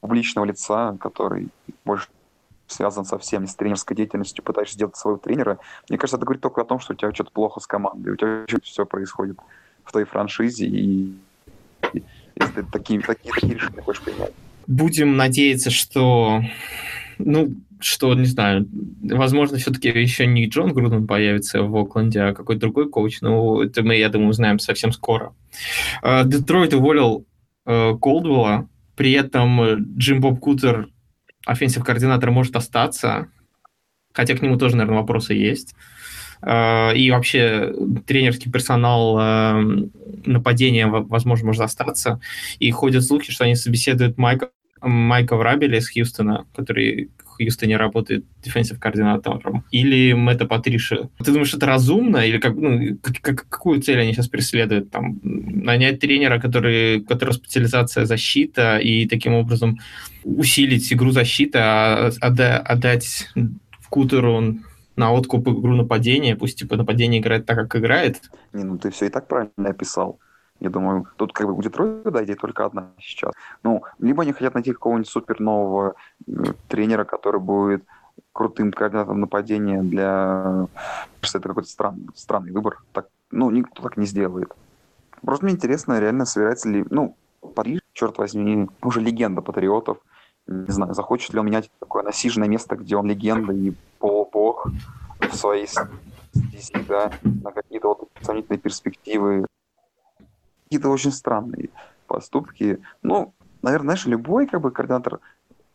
публичного лица, который больше связан совсем не с тренерской деятельностью, пытаешься сделать своего тренера, мне кажется, это говорит только о том, что у тебя что-то плохо с командой, у тебя все происходит в твоей франшизе, и, и если ты такие, такие, такие решения хочешь принять. Будем надеяться, что, ну, что, не знаю, возможно, все-таки еще не Джон Груден появится в Окленде, а какой-то другой коуч, но это мы, я думаю, узнаем совсем скоро. А, Детройт уволил э, Колдвелла, при этом э, Джим Боб Кутер, offensive координатор, может остаться, хотя к нему тоже, наверное, вопросы есть. А, и вообще тренерский персонал а, нападения, возможно, может остаться. И ходят слухи, что они собеседуют Майка, Майка Врабеля из Хьюстона, который Хьюстоне работает defensive координатором, или Мэтта Патриша. Ты думаешь, это разумно? Или как, ну, как, какую цель они сейчас преследуют? Там, нанять тренера, который, которого специализация защита, и таким образом усилить игру защиты, а отда, отдать в Кутеру на откуп игру нападения, пусть типа нападение играет так, как играет. Не, ну ты все и так правильно описал. Я думаю, тут как бы у Детройта да, идея только одна сейчас. Ну, либо они хотят найти какого-нибудь супер нового э, тренера, который будет крутым координатором нападения для... Что это какой-то стран, странный выбор. Так, ну, никто так не сделает. Просто мне интересно, реально собирается ли... Ну, Париж, черт возьми, уже легенда патриотов. Не знаю, захочет ли он менять такое насиженное место, где он легенда и полубог в своей стези, да, на какие-то вот сомнительные перспективы какие-то очень странные поступки. Ну, наверное, знаешь, любой как бы координатор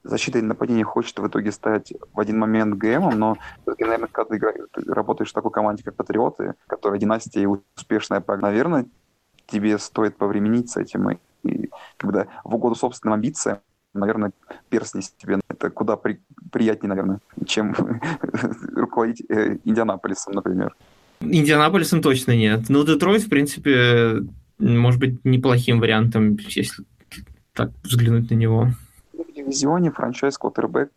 защиты или нападения хочет в итоге стать в один момент ГМом, но наверное, когда ты, играешь, ты работаешь в такой команде, как Патриоты, которая династия успешная, наверное, тебе стоит повременить с этим. И, и когда в угоду собственным амбициям, наверное, перстни себе это куда при, приятнее, наверное, чем руководить э, Индианаполисом, например. Индианаполисом точно нет. Ну, Детройт, в принципе, может быть неплохим вариантом, если так взглянуть на него. В дивизионе франчайз квотербек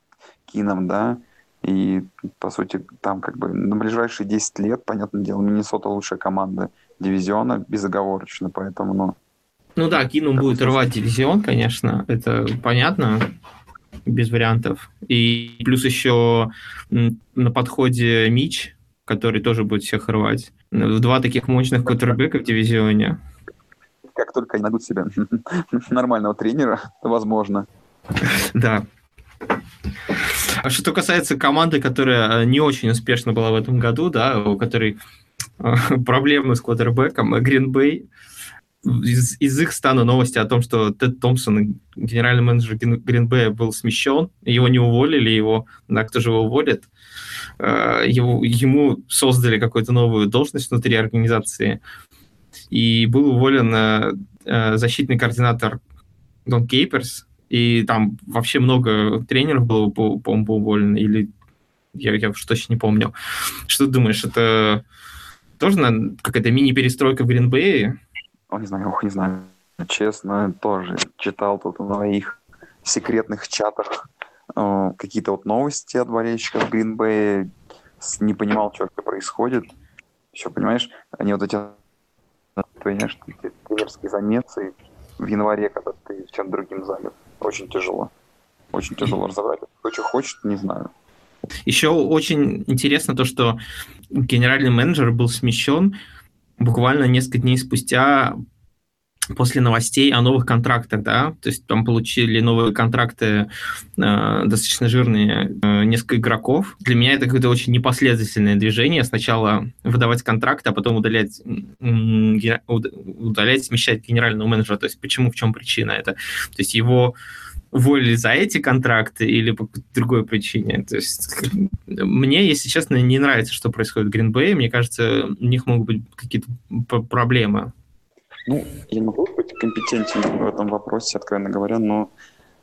Кином, да, и, по сути, там как бы на ближайшие 10 лет, понятное дело, Миннесота лучшая команда дивизиона, безоговорочно, поэтому, ну... Ну да, Кинум будет рвать дивизион, конечно, это понятно, без вариантов. И плюс еще на подходе Мич, который тоже будет всех рвать. Два таких мощных квотербека в дивизионе как только они найдут себе нормального тренера, возможно. Да. А что касается команды, которая э, не очень успешно была в этом году, да, у которой э, проблемы с квотербеком, Green Bay, из, из их стана новости о том, что Тед Томпсон, генеральный менеджер Bay, был смещен, его не уволили, его, да, кто же его уволит, э, его, ему создали какую-то новую должность внутри организации, и был уволен э, э, защитный координатор Дон Кейперс, и там вообще много тренеров было, по-моему, уволено, или я, я уж точно не помню. Что ты думаешь, это тоже наверное, какая-то мини-перестройка в Гринбее? О, не знаю, ох, не знаю. Честно, тоже читал тут на их секретных чатах э, какие-то вот новости от болельщиков Гринбея. Не понимал, что происходит. Еще, понимаешь, они вот эти, понимаешь, эти тренерские замесы в январе, когда ты чем другим занят. Очень тяжело. Очень тяжело разобрать. Кто что хочет, не знаю. Еще очень интересно то, что генеральный менеджер был смещен буквально несколько дней спустя после новостей о новых контрактах, да, то есть там получили новые контракты э, достаточно жирные э, несколько игроков. Для меня это какое-то очень непоследовательное движение. Сначала выдавать контракты, а потом удалять, удалять, смещать генерального менеджера. То есть почему, в чем причина это? То есть его уволили за эти контракты или по другой причине. То есть мне, если честно, не нравится, что происходит в Green Мне кажется, у них могут быть какие-то проблемы. Ну, я могу быть компетентен в этом вопросе, откровенно говоря, но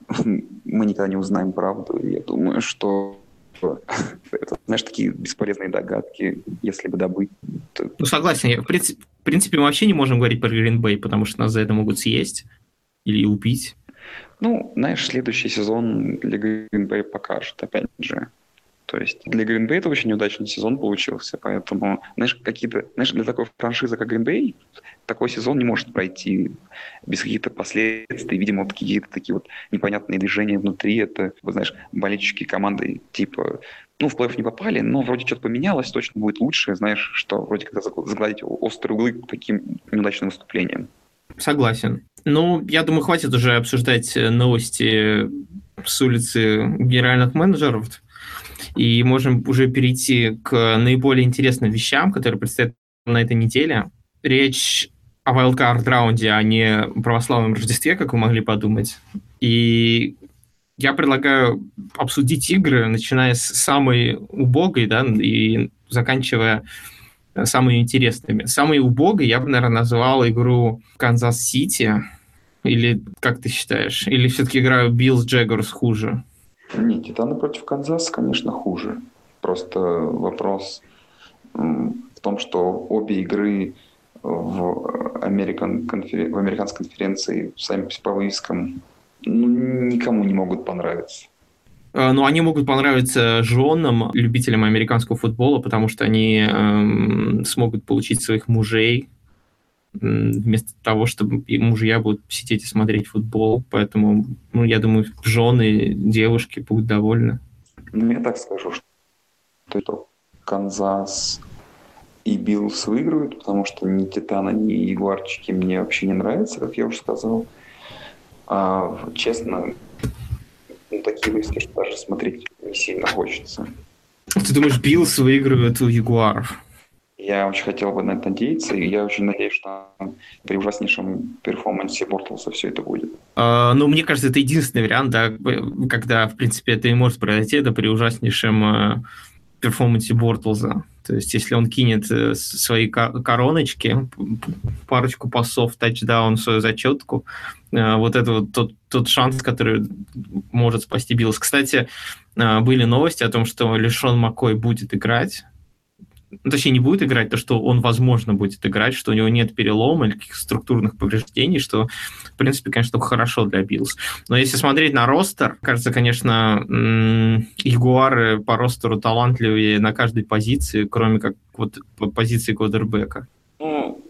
мы никогда не узнаем правду. Я думаю, что это, знаешь, такие бесполезные догадки, если бы добыть. То... Ну, согласен. Я, в, принципе, в принципе, мы вообще не можем говорить про Green Bay, потому что нас за это могут съесть или убить. Ну, знаешь, следующий сезон для Green Bay покажет, опять же. То есть для Green Bay это очень неудачный сезон получился, поэтому, знаешь, какие-то, знаешь, для такой франшизы, как Green Bay, такой сезон не может пройти без каких-то последствий. Видимо, вот какие-то такие вот непонятные движения внутри. Это, вот, знаешь, болельщики команды типа ну, в плей-офф не попали, но вроде что-то поменялось, точно будет лучше, знаешь, что вроде как загладить острые углы таким неудачным выступлениям. Согласен. Ну, я думаю, хватит уже обсуждать э, новости с улицы генеральных менеджеров, и можем уже перейти к наиболее интересным вещам, которые предстоят на этой неделе. Речь о wildcard раунде, а не православном Рождестве, как вы могли подумать. И я предлагаю обсудить игры, начиная с самой убогой, да, и заканчивая самыми интересными. Самой убогой я бы, наверное, назвал игру Канзас-Сити. Или как ты считаешь? Или все-таки игра Bills Jaguars хуже? Нет, Титаны против Канзаса, конечно, хуже. Просто вопрос в том, что обе игры в, American, конфер... в американской конференции сами по вывескам ну, никому не могут понравиться. А, ну, они могут понравиться женам, любителям американского футбола, потому что они эм, смогут получить своих мужей вместо того, чтобы мужья будут сидеть и смотреть футбол. Поэтому, ну, я думаю, жены, девушки будут довольны. Ну, я так скажу, что Канзас и Bills выиграют, потому что ни Титана, ни Ягуарчики мне вообще не нравятся, как я уже сказал. А, честно, ну, такие выставки, что даже смотреть не сильно хочется. Ты думаешь, Биллс выигрывает у Ягуаров? Я очень хотел бы на это надеяться, и я очень надеюсь, что при ужаснейшем перформансе Бортлса все это будет. Uh, ну, мне кажется, это единственный вариант, да, когда, в принципе, это и может произойти, это при ужаснейшем uh, перформансе Бортлза. То есть, если он кинет uh, свои короночки, парочку пасов, тачдаун, свою зачетку, uh, вот это вот тот, тот шанс, который может спасти Биллс. Кстати, были новости о том, что Лишон Макой будет играть ну, точнее, не будет играть, то, что он, возможно, будет играть, что у него нет перелома или каких-то структурных повреждений, что, в принципе, конечно, хорошо для Биллс. Но если смотреть на ростер, кажется, конечно, Ягуары по ростеру талантливее на каждой позиции, кроме как вот по позиции квотербека. Ну,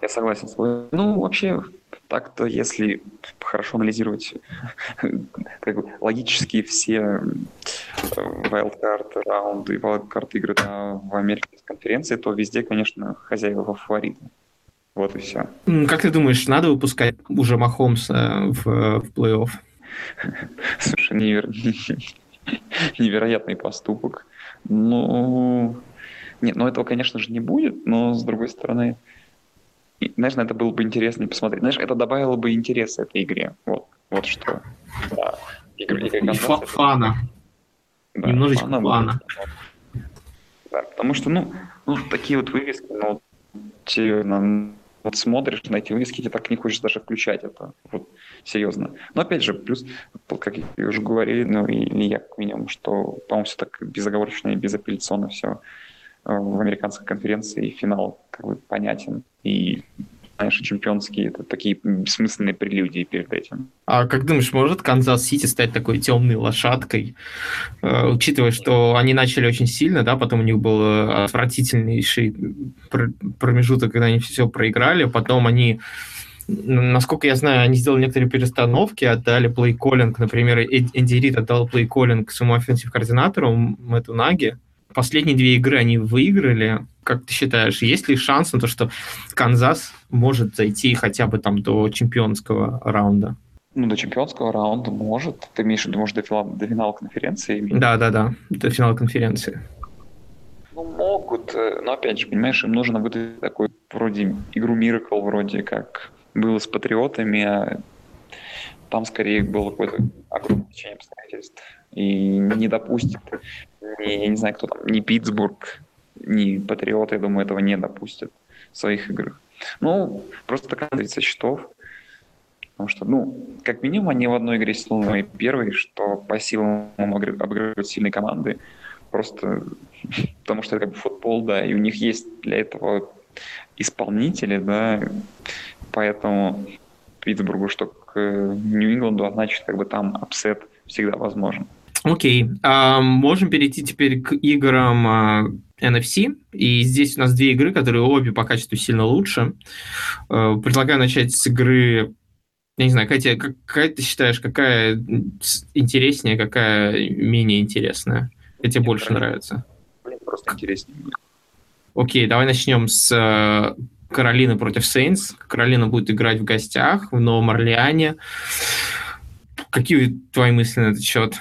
я согласен с тобой. Ну, вообще, так-то, если хорошо анализировать как бы, логически все э, wildcard раунды и wildcard игры на, в американской конференции, то везде, конечно, хозяева фавориты. Вот и все. Как ты думаешь, надо выпускать уже Махомса в, в плей-офф? Слушай, невер... невероятный поступок. Ну, нет, ну этого, конечно же, не будет, но с другой стороны, и, знаешь, на это было бы интереснее посмотреть. Знаешь, это добавило бы интерес этой игре. Вот, вот что. Да. Игры, игры фана. Да, Немножечко фана. фана. Да, потому что, ну, ну, такие вот вывески, ну, те, на, вот смотришь на эти вывески, тебе так не хочешь даже включать это. Вот, серьезно. Но опять же, плюс, как мы уже говорили, ну, или я как минимум, что, по-моему, все так безоговорочно и безапелляционно все в американской конференции финал как бы понятен. И знаешь, чемпионские, это такие бессмысленные прелюдии перед этим. А как думаешь, может Канзас-Сити стать такой темной лошадкой, э, учитывая, что они начали очень сильно, да, потом у них был э, отвратительнейший промежуток, когда они все проиграли, потом они насколько я знаю, они сделали некоторые перестановки, отдали play-calling, например, Энди Рид отдал плей-коллинг своему офенсив-координатору Мэтту Наги, Последние две игры они выиграли. Как ты считаешь, есть ли шанс на то, что Канзас может зайти хотя бы там до чемпионского раунда? Ну, до чемпионского раунда может. Ты имеешь в виду, может, до финала, до финала конференции? Да, да, да, до финала конференции. Ну, могут, э, но опять же, понимаешь, им нужно выдать такой вроде игру miracle, вроде как было с Патриотами, а там скорее было какое-то огромное течение обстоятельств и не допустит ни, я не знаю, кто там, ни Питтсбург, ни Патриот, я думаю, этого не допустят в своих играх. Ну, просто такая таблица счетов. Потому что, ну, как минимум, они в одной игре сильные первые, что по силам обыгрывают сильные команды. Просто потому что это как бы футбол, да, и у них есть для этого исполнители, да, поэтому Питтсбургу, что к Нью-Ингланду, а значит, как бы там upset всегда возможен. Окей, а, можем перейти теперь к играм а, NFC. И здесь у нас две игры, которые обе по качеству сильно лучше. А, предлагаю начать с игры я не знаю, Катя, какая ты считаешь, какая интереснее, какая менее интересная? Какая тебе больше Каролина. нравится? Блин, просто интереснее Окей, давай начнем с э, Каролины против Сейнс. Каролина будет играть в гостях в Новом Орлеане. Какие твои мысли на этот счет?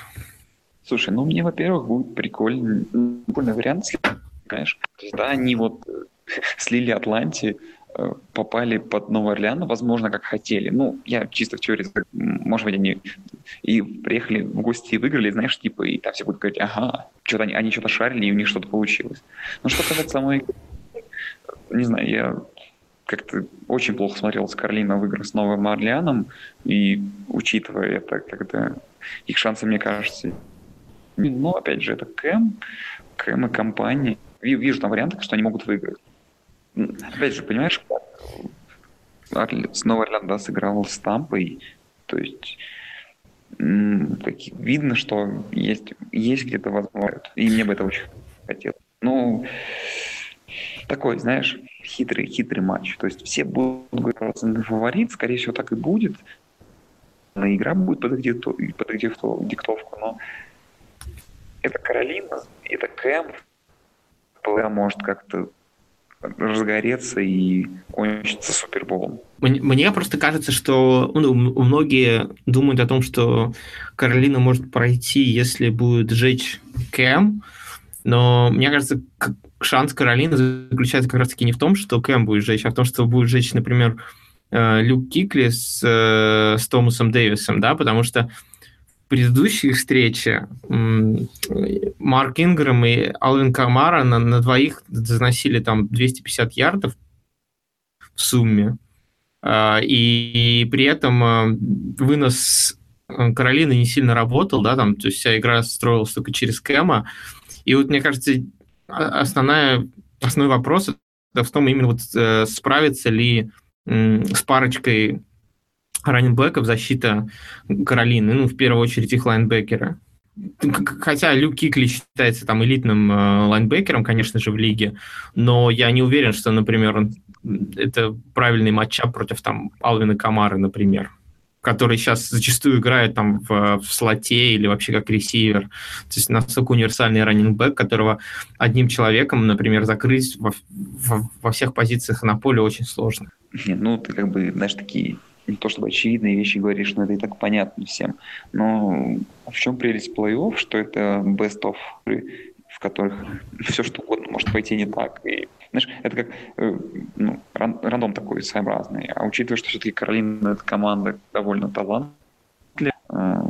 Слушай, ну мне, во-первых, будет прикольный, прикольный вариант, есть, да, они вот слили Атланти, э, попали под Новый Орлеан, возможно, как хотели. Ну, я чисто в теории, может быть, они и приехали в гости и выиграли, знаешь, типа, и там все будут говорить, ага, что-то они, они что-то шарили, и у них что-то получилось. Ну, что касается самой, не знаю, я как-то очень плохо смотрел с Карлина в играх с Новым Орлеаном, и учитывая это, когда их шансы, мне кажется, но, опять же, это Кэм, Кэм и компания. Вижу там варианты, что они могут выиграть. Опять же, понимаешь, снова Орлеан, да, сыграл с Тампой, то есть видно, что есть, есть где-то возможность, и мне бы это очень хотелось. Ну, такой, знаешь, хитрый, хитрый матч. То есть все будут говорить фаворит, скорее всего, так и будет. Но игра будет под, под диктовку, но это Каролина, это Кэм, ПЛА может как-то разгореться и кончиться Суперболом. Мне просто кажется, что ну, многие думают о том, что Каролина может пройти, если будет сжечь Кэм, но мне кажется, шанс Каролины заключается как раз-таки не в том, что Кэм будет сжечь, а в том, что будет сжечь, например, э, Люк Кикли с, э, с Томасом Дэвисом, да, потому что предыдущей встрече Марк Ингрэм и Алвин Камара на, на двоих заносили там 250 ярдов в сумме. А, и, и при этом а, вынос Каролины не сильно работал, да, там, то есть вся игра строилась только через Кэма. И вот, мне кажется, основная, основной вопрос это в том, именно вот э, справится ли с парочкой раненбеков защита Каролины, ну, в первую очередь их лайнбекера. Хотя Люк Кикли считается там элитным э, лайнбекером, конечно же, в лиге, но я не уверен, что, например, это правильный матчап против там Алвина Камары, например, который сейчас зачастую играет там в, в слоте или вообще как ресивер. То есть настолько универсальный раннингбэк, которого одним человеком, например, закрыть во, во, во всех позициях на поле очень сложно. Ну, ты как бы, знаешь, такие не то чтобы очевидные вещи говоришь, но это и так понятно всем. Но в чем прелесть плей-офф, что это best of, в которых все что угодно может пойти не так. И, знаешь, это как э, ну, рандом такой своеобразный. А учитывая, что все-таки Каролина это команда довольно талантливая, э,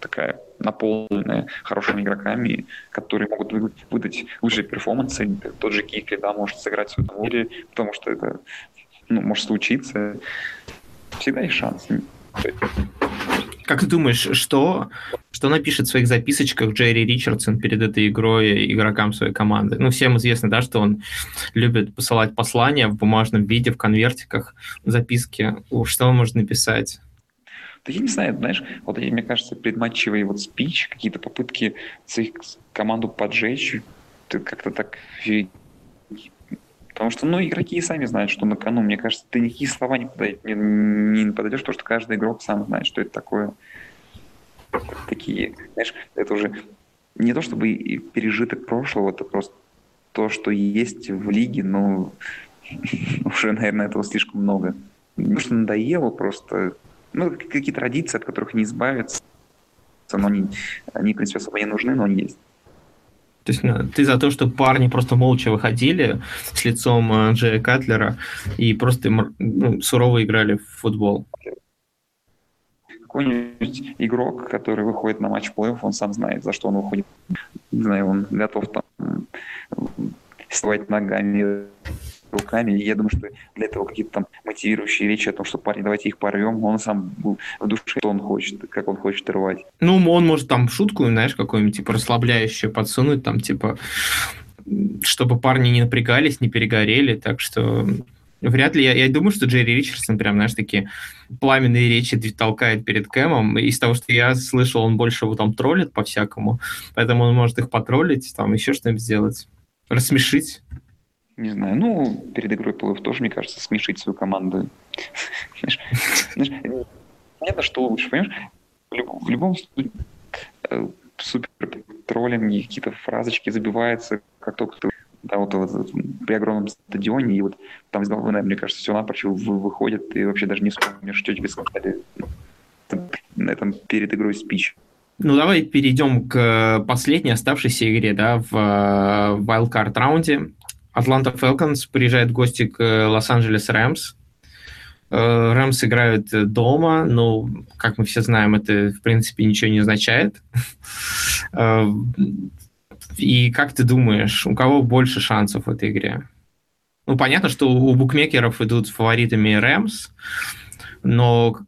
такая наполненная хорошими игроками, которые могут выдать лучшие перформансы. Тот же Кикли, да, может сыграть в этом мире, потому что это ну, может случиться всегда есть шанс. Как ты думаешь, что, что напишет в своих записочках Джерри Ричардсон перед этой игрой игрокам своей команды? Ну, всем известно, да, что он любит посылать послания в бумажном виде, в конвертиках, записки. Что он может написать? Да я не знаю, знаешь, вот мне кажется, предматчевые вот спич, какие-то попытки своих команду поджечь, как-то так Потому что, ну, игроки сами знают, что на кону. Мне кажется, ты никакие слова не, подойдешь, не, не подойдешь, потому что каждый игрок сам знает, что это такое. Такие, знаешь, это уже не то чтобы пережиток прошлого, это просто то, что есть в лиге, но уже, наверное, этого слишком много. Потому что надоело просто. Ну, какие-то традиции, от которых не избавиться. Но они, они, в принципе, особо не нужны, но они есть. То есть ну, ты за то, что парни просто молча выходили с лицом э, Джея Катлера и просто ну, сурово играли в футбол? Какой-нибудь игрок, который выходит на матч плей-офф, он сам знает, за что он выходит. Не знаю, он готов там сливать ногами руками. И я думаю, что для этого какие-то там мотивирующие речи о том, что парни, давайте их порвем, он сам в душе, что он хочет, как он хочет рвать. Ну, он может там шутку, знаешь, какую-нибудь, типа, расслабляющую подсунуть, там, типа, чтобы парни не напрягались, не перегорели, так что Вряд ли. Я, я думаю, что Джерри Ричардсон прям, знаешь, такие пламенные речи толкает перед Кэмом. Из того, что я слышал, он больше его там троллит по-всякому. Поэтому он может их потроллить, там еще что-нибудь сделать. Рассмешить. Не знаю, ну, перед игрой плей тоже, мне кажется, смешить свою команду. Понятно, что лучше, понимаешь? В любом случае, э, супер троллем какие-то фразочки забиваются, как только ты да, вот, вот при огромном стадионе, и вот там из головы, мне кажется, все напрочь выходит, и вообще даже не вспомнишь, что тебе сказали на этом перед игрой спич. Ну, давай перейдем к последней оставшейся игре, да, в э, Wildcard раунде. Атланта Фелконс приезжает в гости к э, Лос-Анджелес Рэмс. Э, Рэмс играют дома, но, как мы все знаем, это, в принципе, ничего не означает. Э, и как ты думаешь, у кого больше шансов в этой игре? Ну, понятно, что у букмекеров идут фаворитами Рэмс, но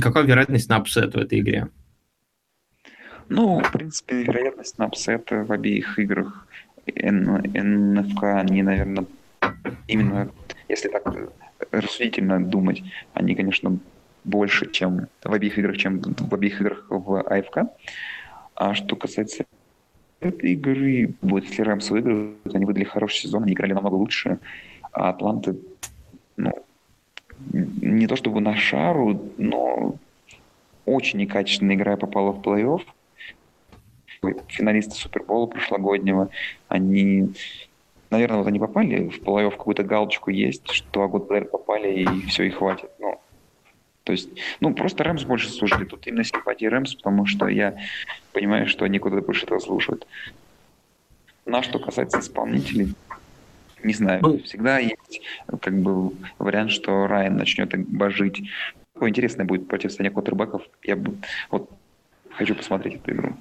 какая вероятность на upset в этой игре? Ну, в принципе, вероятность на upset в обеих играх НФК, они, наверное, именно, если так рассудительно думать, они, конечно, больше, чем в обеих играх, чем в обеих играх в АФК. А что касается этой игры, будет, если Рэмс выиграют, они выдали хороший сезон, они играли намного лучше, а Атланты, ну, не то чтобы на шару, но очень некачественная игра попала в плей-офф, финалисты Супербола прошлогоднего, они, наверное, вот они попали в плей-офф, какую-то галочку есть, что два года подряд попали, и все, и хватит. Ну, то есть, ну, просто Рэмс больше слушали. Тут именно симпатии Рэмс, потому что я понимаю, что они куда-то больше этого слушают. На что касается исполнителей, не знаю, ну, всегда есть как бы вариант, что Райан начнет божить. Какое интересное будет противостояние квотербеков. Я вот хочу посмотреть эту игру.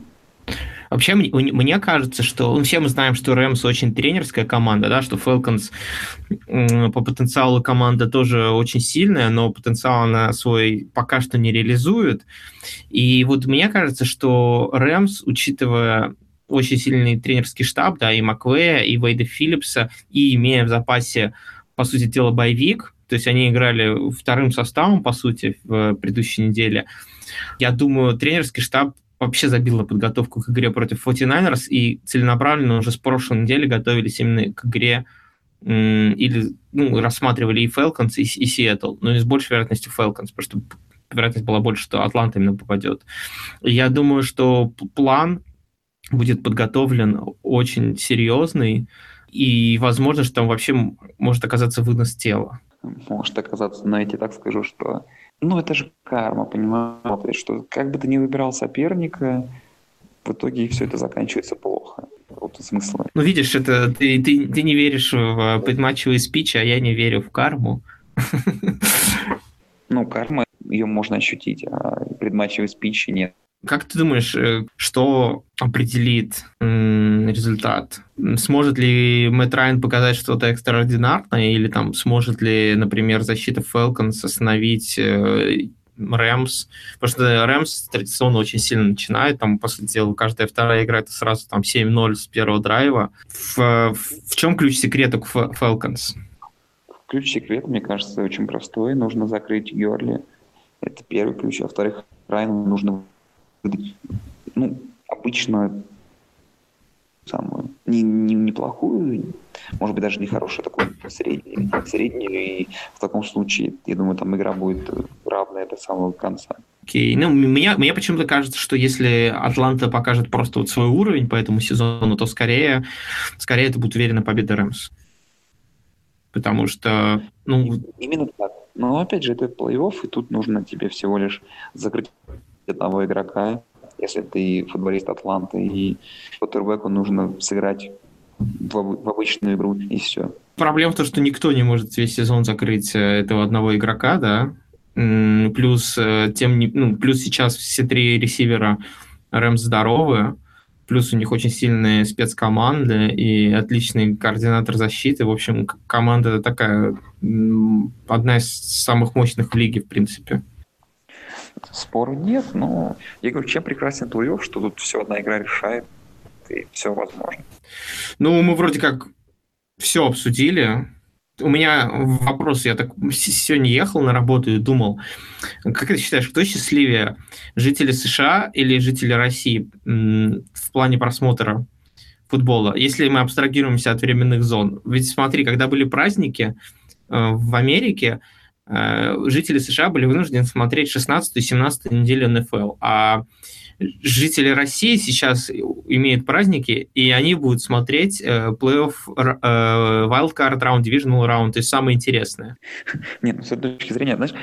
Вообще, мне кажется, что ну, все мы знаем, что Рэмс очень тренерская команда, да, что Falcons по потенциалу команда тоже очень сильная, но потенциал она свой пока что не реализует. И вот мне кажется, что Рэмс, учитывая очень сильный тренерский штаб, да, и Маквея, и Вейда Филлипса, и имея в запасе, по сути дела, боевик, то есть они играли вторым составом, по сути, в предыдущей неделе. Я думаю, тренерский штаб вообще забил на подготовку к игре против 49ers и целенаправленно уже с прошлой недели готовились именно к игре или ну, рассматривали и Falcons, и, и Seattle, но с большей вероятностью Falcons, потому что вероятность была больше, что Атланта именно попадет. Я думаю, что план будет подготовлен очень серьезный, и возможно, что там вообще может оказаться вынос тела. Может оказаться, но я тебе так скажу, что ну, это же карма, понимаешь, что как бы ты ни выбирал соперника, в итоге все это заканчивается плохо. Вот смысл. Ну, видишь, это ты, ты, ты не веришь в предматчевые спичи, а я не верю в карму. Ну, карма, ее можно ощутить, а предматчевые спичи нет. Как ты думаешь, э, что определит результат? Сможет ли Мэтт Райан показать что-то экстраординарное, или там сможет ли, например, защита Falcons остановить э, Рэмс, потому что Рэмс традиционно очень сильно начинает, там, после дела, каждая вторая игра это сразу там 7-0 с первого драйва. В, в чем ключ секрета к Falcons? Ключ секрета, мне кажется, очень простой. Нужно закрыть Герли. Это первый ключ. А во-вторых, Райану нужно ну, обычно самую не, не, неплохую, может быть, даже не хорошую, такую среднюю, среднюю, и в таком случае, я думаю, там игра будет равная до самого конца. Окей, okay. ну, мне, мне почему-то кажется, что если Атланта покажет просто вот свой уровень по этому сезону, то скорее, скорее это будет уверенно победа Рэмс. Потому что, ну... Именно так. Но, опять же, это плей-офф, и тут нужно тебе всего лишь закрыть одного игрока, если ты футболист Атланты, и квотербеку нужно сыграть в, в обычную игру, и все. Проблема в том, что никто не может весь сезон закрыть э, этого одного игрока, да, плюс, э, тем не, ну, плюс сейчас все три ресивера Рэмс здоровы, плюс у них очень сильные спецкоманды и отличный координатор защиты. В общем, команда такая, одна из самых мощных в лиге, в принципе. Спору нет, но я говорю, чем прекрасен плей-офф, что тут все одна игра решает, и все возможно. Ну, мы вроде как все обсудили. У меня вопрос, я так сегодня ехал на работу и думал, как ты считаешь, кто счастливее, жители США или жители России в плане просмотра футбола, если мы абстрагируемся от временных зон? Ведь смотри, когда были праздники э, в Америке, жители США были вынуждены смотреть 16 и 17 неделю НФЛ, а жители России сейчас имеют праздники, и они будут смотреть э, плей-офф, э, wildcard раунд, divisional раунд, то есть самое интересное. Нет, ну, с этой точки зрения, знаешь,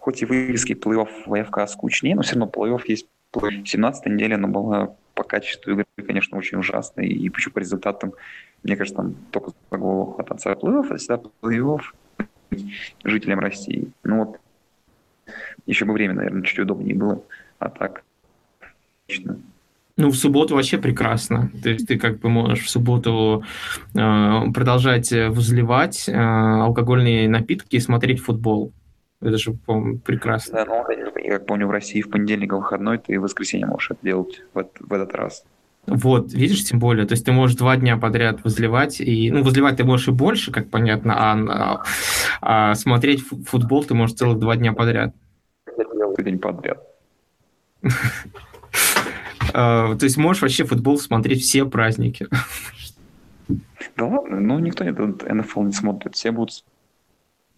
хоть и вывески плей-офф в АФК скучнее, но все равно плей-офф есть. 17 неделя, но была по качеству игры, конечно, очень ужасной, и почему по результатам, мне кажется, там только за голову хвататься плей-офф, а всегда плей-офф жителям России. Ну вот, еще бы время, наверное, чуть удобнее было, а так, лично. Ну, в субботу вообще прекрасно. То есть ты как бы можешь в субботу э, продолжать возливать э, алкогольные напитки и смотреть футбол. Это же, по-моему, прекрасно. Да, ну, я как помню, в России в понедельник выходной, ты в воскресенье можешь это делать в, в этот раз. Вот, видишь, тем более, то есть ты можешь два дня подряд возливать, и, ну, возливать ты можешь и больше, как понятно, а, а, а смотреть футбол ты можешь целых два дня подряд. День подряд. А, то есть можешь вообще футбол смотреть все праздники. Да ладно, ну никто не НФЛ не смотрит, все будут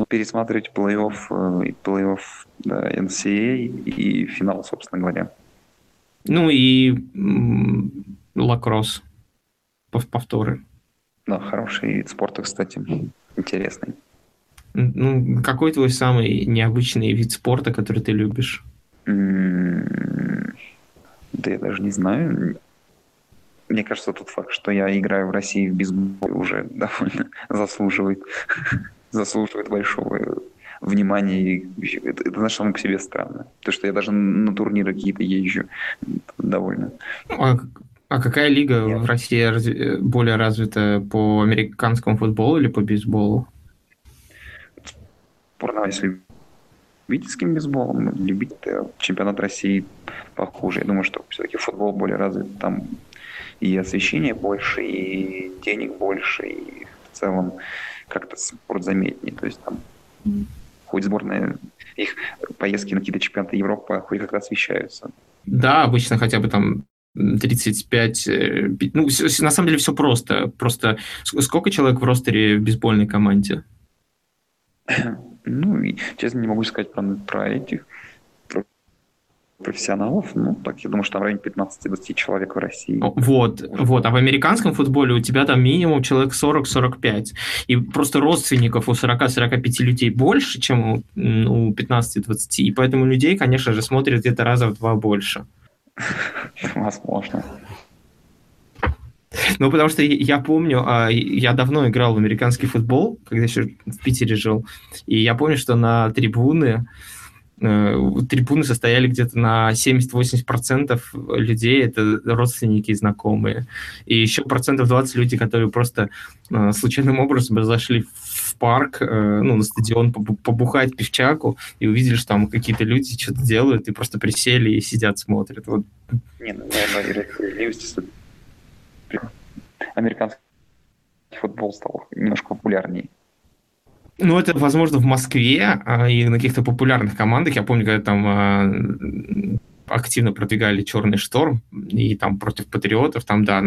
пересматривать плей-офф, э, плей-офф NCAA и финал, собственно говоря. Ну и лакросс, повторы. Да, хороший вид спорта, кстати, интересный. Ну, какой твой самый необычный вид спорта, который ты любишь? Да я даже не знаю. Мне кажется, тот факт, что я играю в России в бейсбол уже довольно заслуживает, заслуживает большого внимание. Это, это само по себе странно. То, что я даже на турниры какие-то езжу довольно. А, а какая лига Нет. в России разви- более развита по американскому футболу или по бейсболу? Порно, если любительским бейсболом, любить чемпионат России похуже. Я думаю, что все-таки футбол более развит. Там и освещение больше, и денег больше, и в целом как-то спорт заметнее. То есть там хоть сборная, их поездки на какие-то чемпионаты Европы хоть как-то освещаются. Да, обычно хотя бы там 35... Э, ну, на самом деле все просто. Просто сколько человек в ростере в бейсбольной команде? Ну, честно, не могу сказать про, про этих профессионалов, ну, так я думаю, что там в районе 15-20 человек в России. Вот, вот, а в американском футболе у тебя там минимум человек 40-45, и просто родственников у 40-45 людей больше, чем у, у 15-20, и поэтому людей, конечно же, смотрят где-то раза в два больше. Возможно. Ну, потому что я помню, а, я давно играл в американский футбол, когда еще в Питере жил, и я помню, что на трибуны трибуны состояли где-то на 70-80% людей, это родственники и знакомые. И еще процентов 20 людей, которые просто случайным образом зашли в парк, ну, на стадион побухать пивчаку и увидели, что там какие-то люди что-то делают, и просто присели и сидят, смотрят. Вот. Не, ну, наверное, справедливости, американский футбол стал немножко популярнее. Ну, это, возможно, в Москве а, и на каких-то популярных командах. Я помню, когда там а, активно продвигали «Черный шторм», и там против «Патриотов», там, да,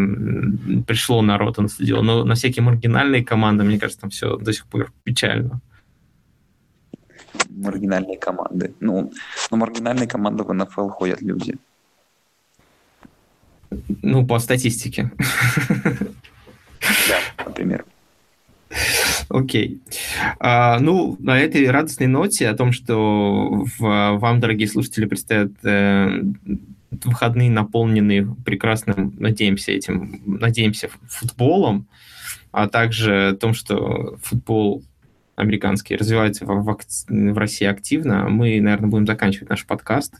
пришло народ на стадион. Но на всякие маргинальные команды, мне кажется, там все до сих пор печально. Маргинальные команды. Ну, ну маргинальные команды в НФЛ ходят люди. Ну, по статистике. Да, например. Окей. А, ну, на этой радостной ноте о том, что в, вам, дорогие слушатели, предстоят э, выходные, наполненные прекрасным, надеемся, этим, надеемся, футболом, а также о том, что футбол американский развивается в, в, в России активно, мы, наверное, будем заканчивать наш подкаст.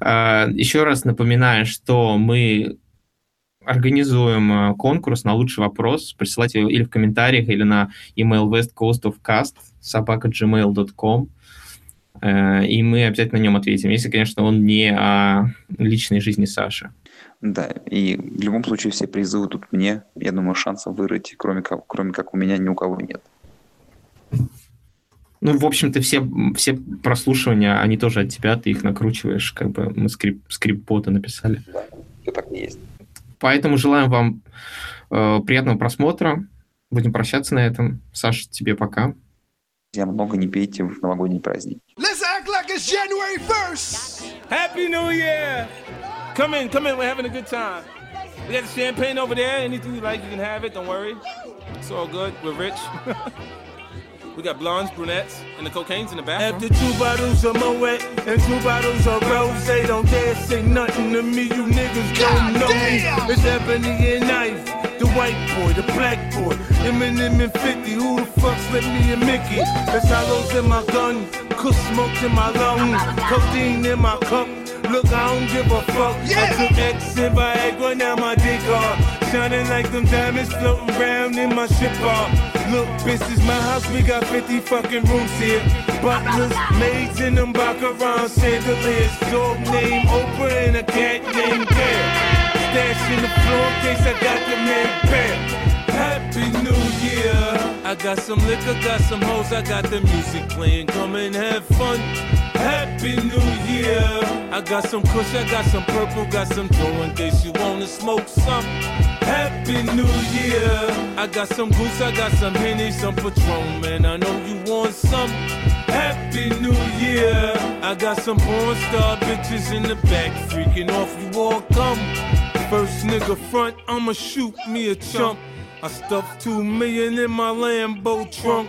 А, еще раз напоминаю, что мы организуем э, конкурс на лучший вопрос. Присылайте его или в комментариях, или на email westcoastofcast собака gmail.com. Э, и мы обязательно на нем ответим, если, конечно, он не о личной жизни Саши. Да, и в любом случае все призы тут мне. Я думаю, шансов вырыть, кроме как, кроме как у меня, ни у кого нет. Ну, в общем-то, все, все прослушивания, они тоже от тебя, ты их накручиваешь, как бы мы скрип, скрипт-бота написали. Да, все так и есть. Поэтому желаем вам э, приятного просмотра. Будем прощаться на этом. Саша, тебе пока. Я много не пейте в новогодний праздник. Let's act like it's January 1st. Happy New Year. Come in, come in. We're having a good time. We got the champagne over there. Anything you like, you can have it. Don't worry. It's all good. We're rich. We got blondes, brunettes, and the cocaine's in the bathroom. After two bottles of Moet and two bottles of Rose, they don't dare say nothing to me. You niggas don't know damn. me. It's Ebony and Knife, the white boy, the black boy, Eminem and 50. Who the fuck's slipped me and Mickey? There's hollows in my gun, cook smoke in my lungs, codeine in my cup. Look, I don't give a fuck. Yeah. I took X and Viagra, now my dick hard. Shining like them diamonds floating around in my ship bar. Look, this is my house, we got 50 fucking rooms here. Butlers, maids in them baccarat chandeliers. Dog name Oprah and a cat named Bear. Stash in the floor in case I got the man Bear. Happy New Year. I got some liquor, got some hoes, I got the music playing. Come and have fun. Happy New Year. I got some kush, I got some purple, got some dough in case you wanna smoke some. Happy New Year. I got some goose, I got some henny, some Patron, man. I know you want some. Happy New Year. I got some porn star bitches in the back, freaking off. You all come. First nigga front, I'ma shoot me a chump. I stuffed two million in my Lambo trunk.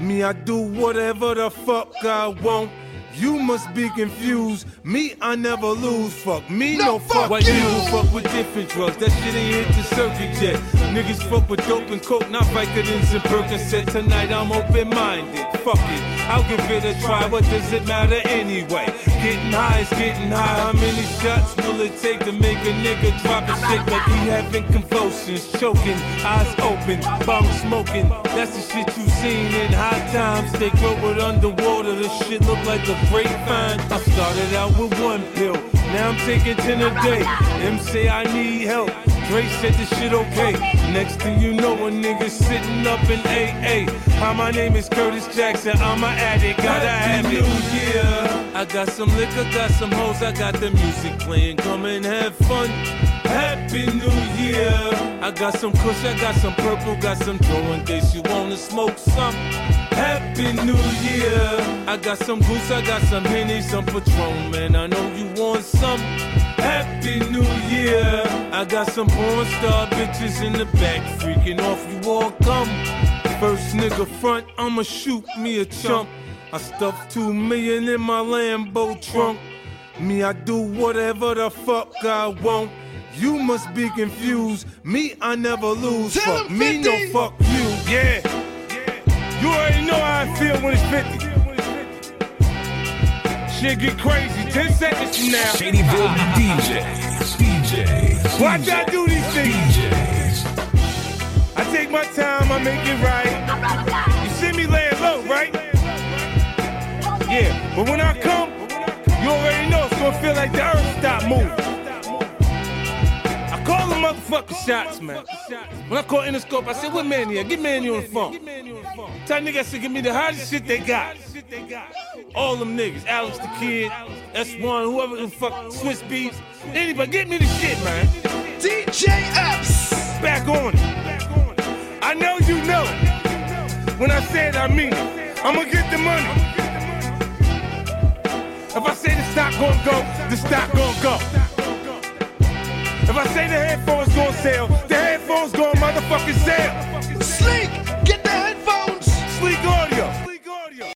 Me, I do whatever the fuck I want. You must be confused. Me, I never lose. Fuck me, no, no fuck, fuck you. you. Fuck with different drugs. That shit ain't hit the circuit yet. Niggas fuck with dope and coke, not Vicodins and Percocet. Tonight I'm open minded. Fuck it, I'll give it a try. What does it matter anyway? Getting high is getting high. How many shots will it take to make a nigga drop a shit like he having convulsions, choking, eyes open, bong smoking? That's the shit you seen in high times. They grow it underwater. This shit look like a grapevine. I started out with one pill, now I'm taking 10 a day. Them say I need help. Dre said this shit okay. Next thing you know, a nigga sitting up in AA. Hi, my name is Curtis Jackson. I'm an addict, gotta have it. New Year. I got some liquor, got some hoes, I got the music playing. Come and have fun. Happy New Year. I got some kush, I got some purple, got some dough in case you wanna smoke some. Happy New Year. I got some goose, I got some henny, some Patron, man. I know you want some. Happy New Year. I got some porn star bitches in the back, freaking off. You all come. First nigga front, I'ma shoot me a chump. I stuffed two million in my Lambo trunk. Me, I do whatever the fuck I want. You must be confused. Me, I never lose. Tell fuck me, no fuck you. Yeah. You already know how I feel when it's 50. shit get crazy. Ten seconds from now. Shadyville DJs. DJs. Watch I do these things. DJs. I take my time, I make it right. You see me laying low, right? Yeah, but when I come, you already know it's gonna feel like the earth stop moving. Call them motherfucking shots, man. When I call Interscope, I said, what man here? Get man on the phone. Tell niggas to give me the hottest shit they got. All them niggas, Alex the Kid, S1, whoever the fuck, Swiss Beats, anybody, get me the shit, man. DJ Epps. Back on it. I know you know. It. When I say it, I mean it. I'ma get the money. If I say the stock gon' go, the stock gon' go. If I say the headphones gon' sell, the headphones gon' motherfuckin' sell. Sleek, get the headphones. Sleek audio.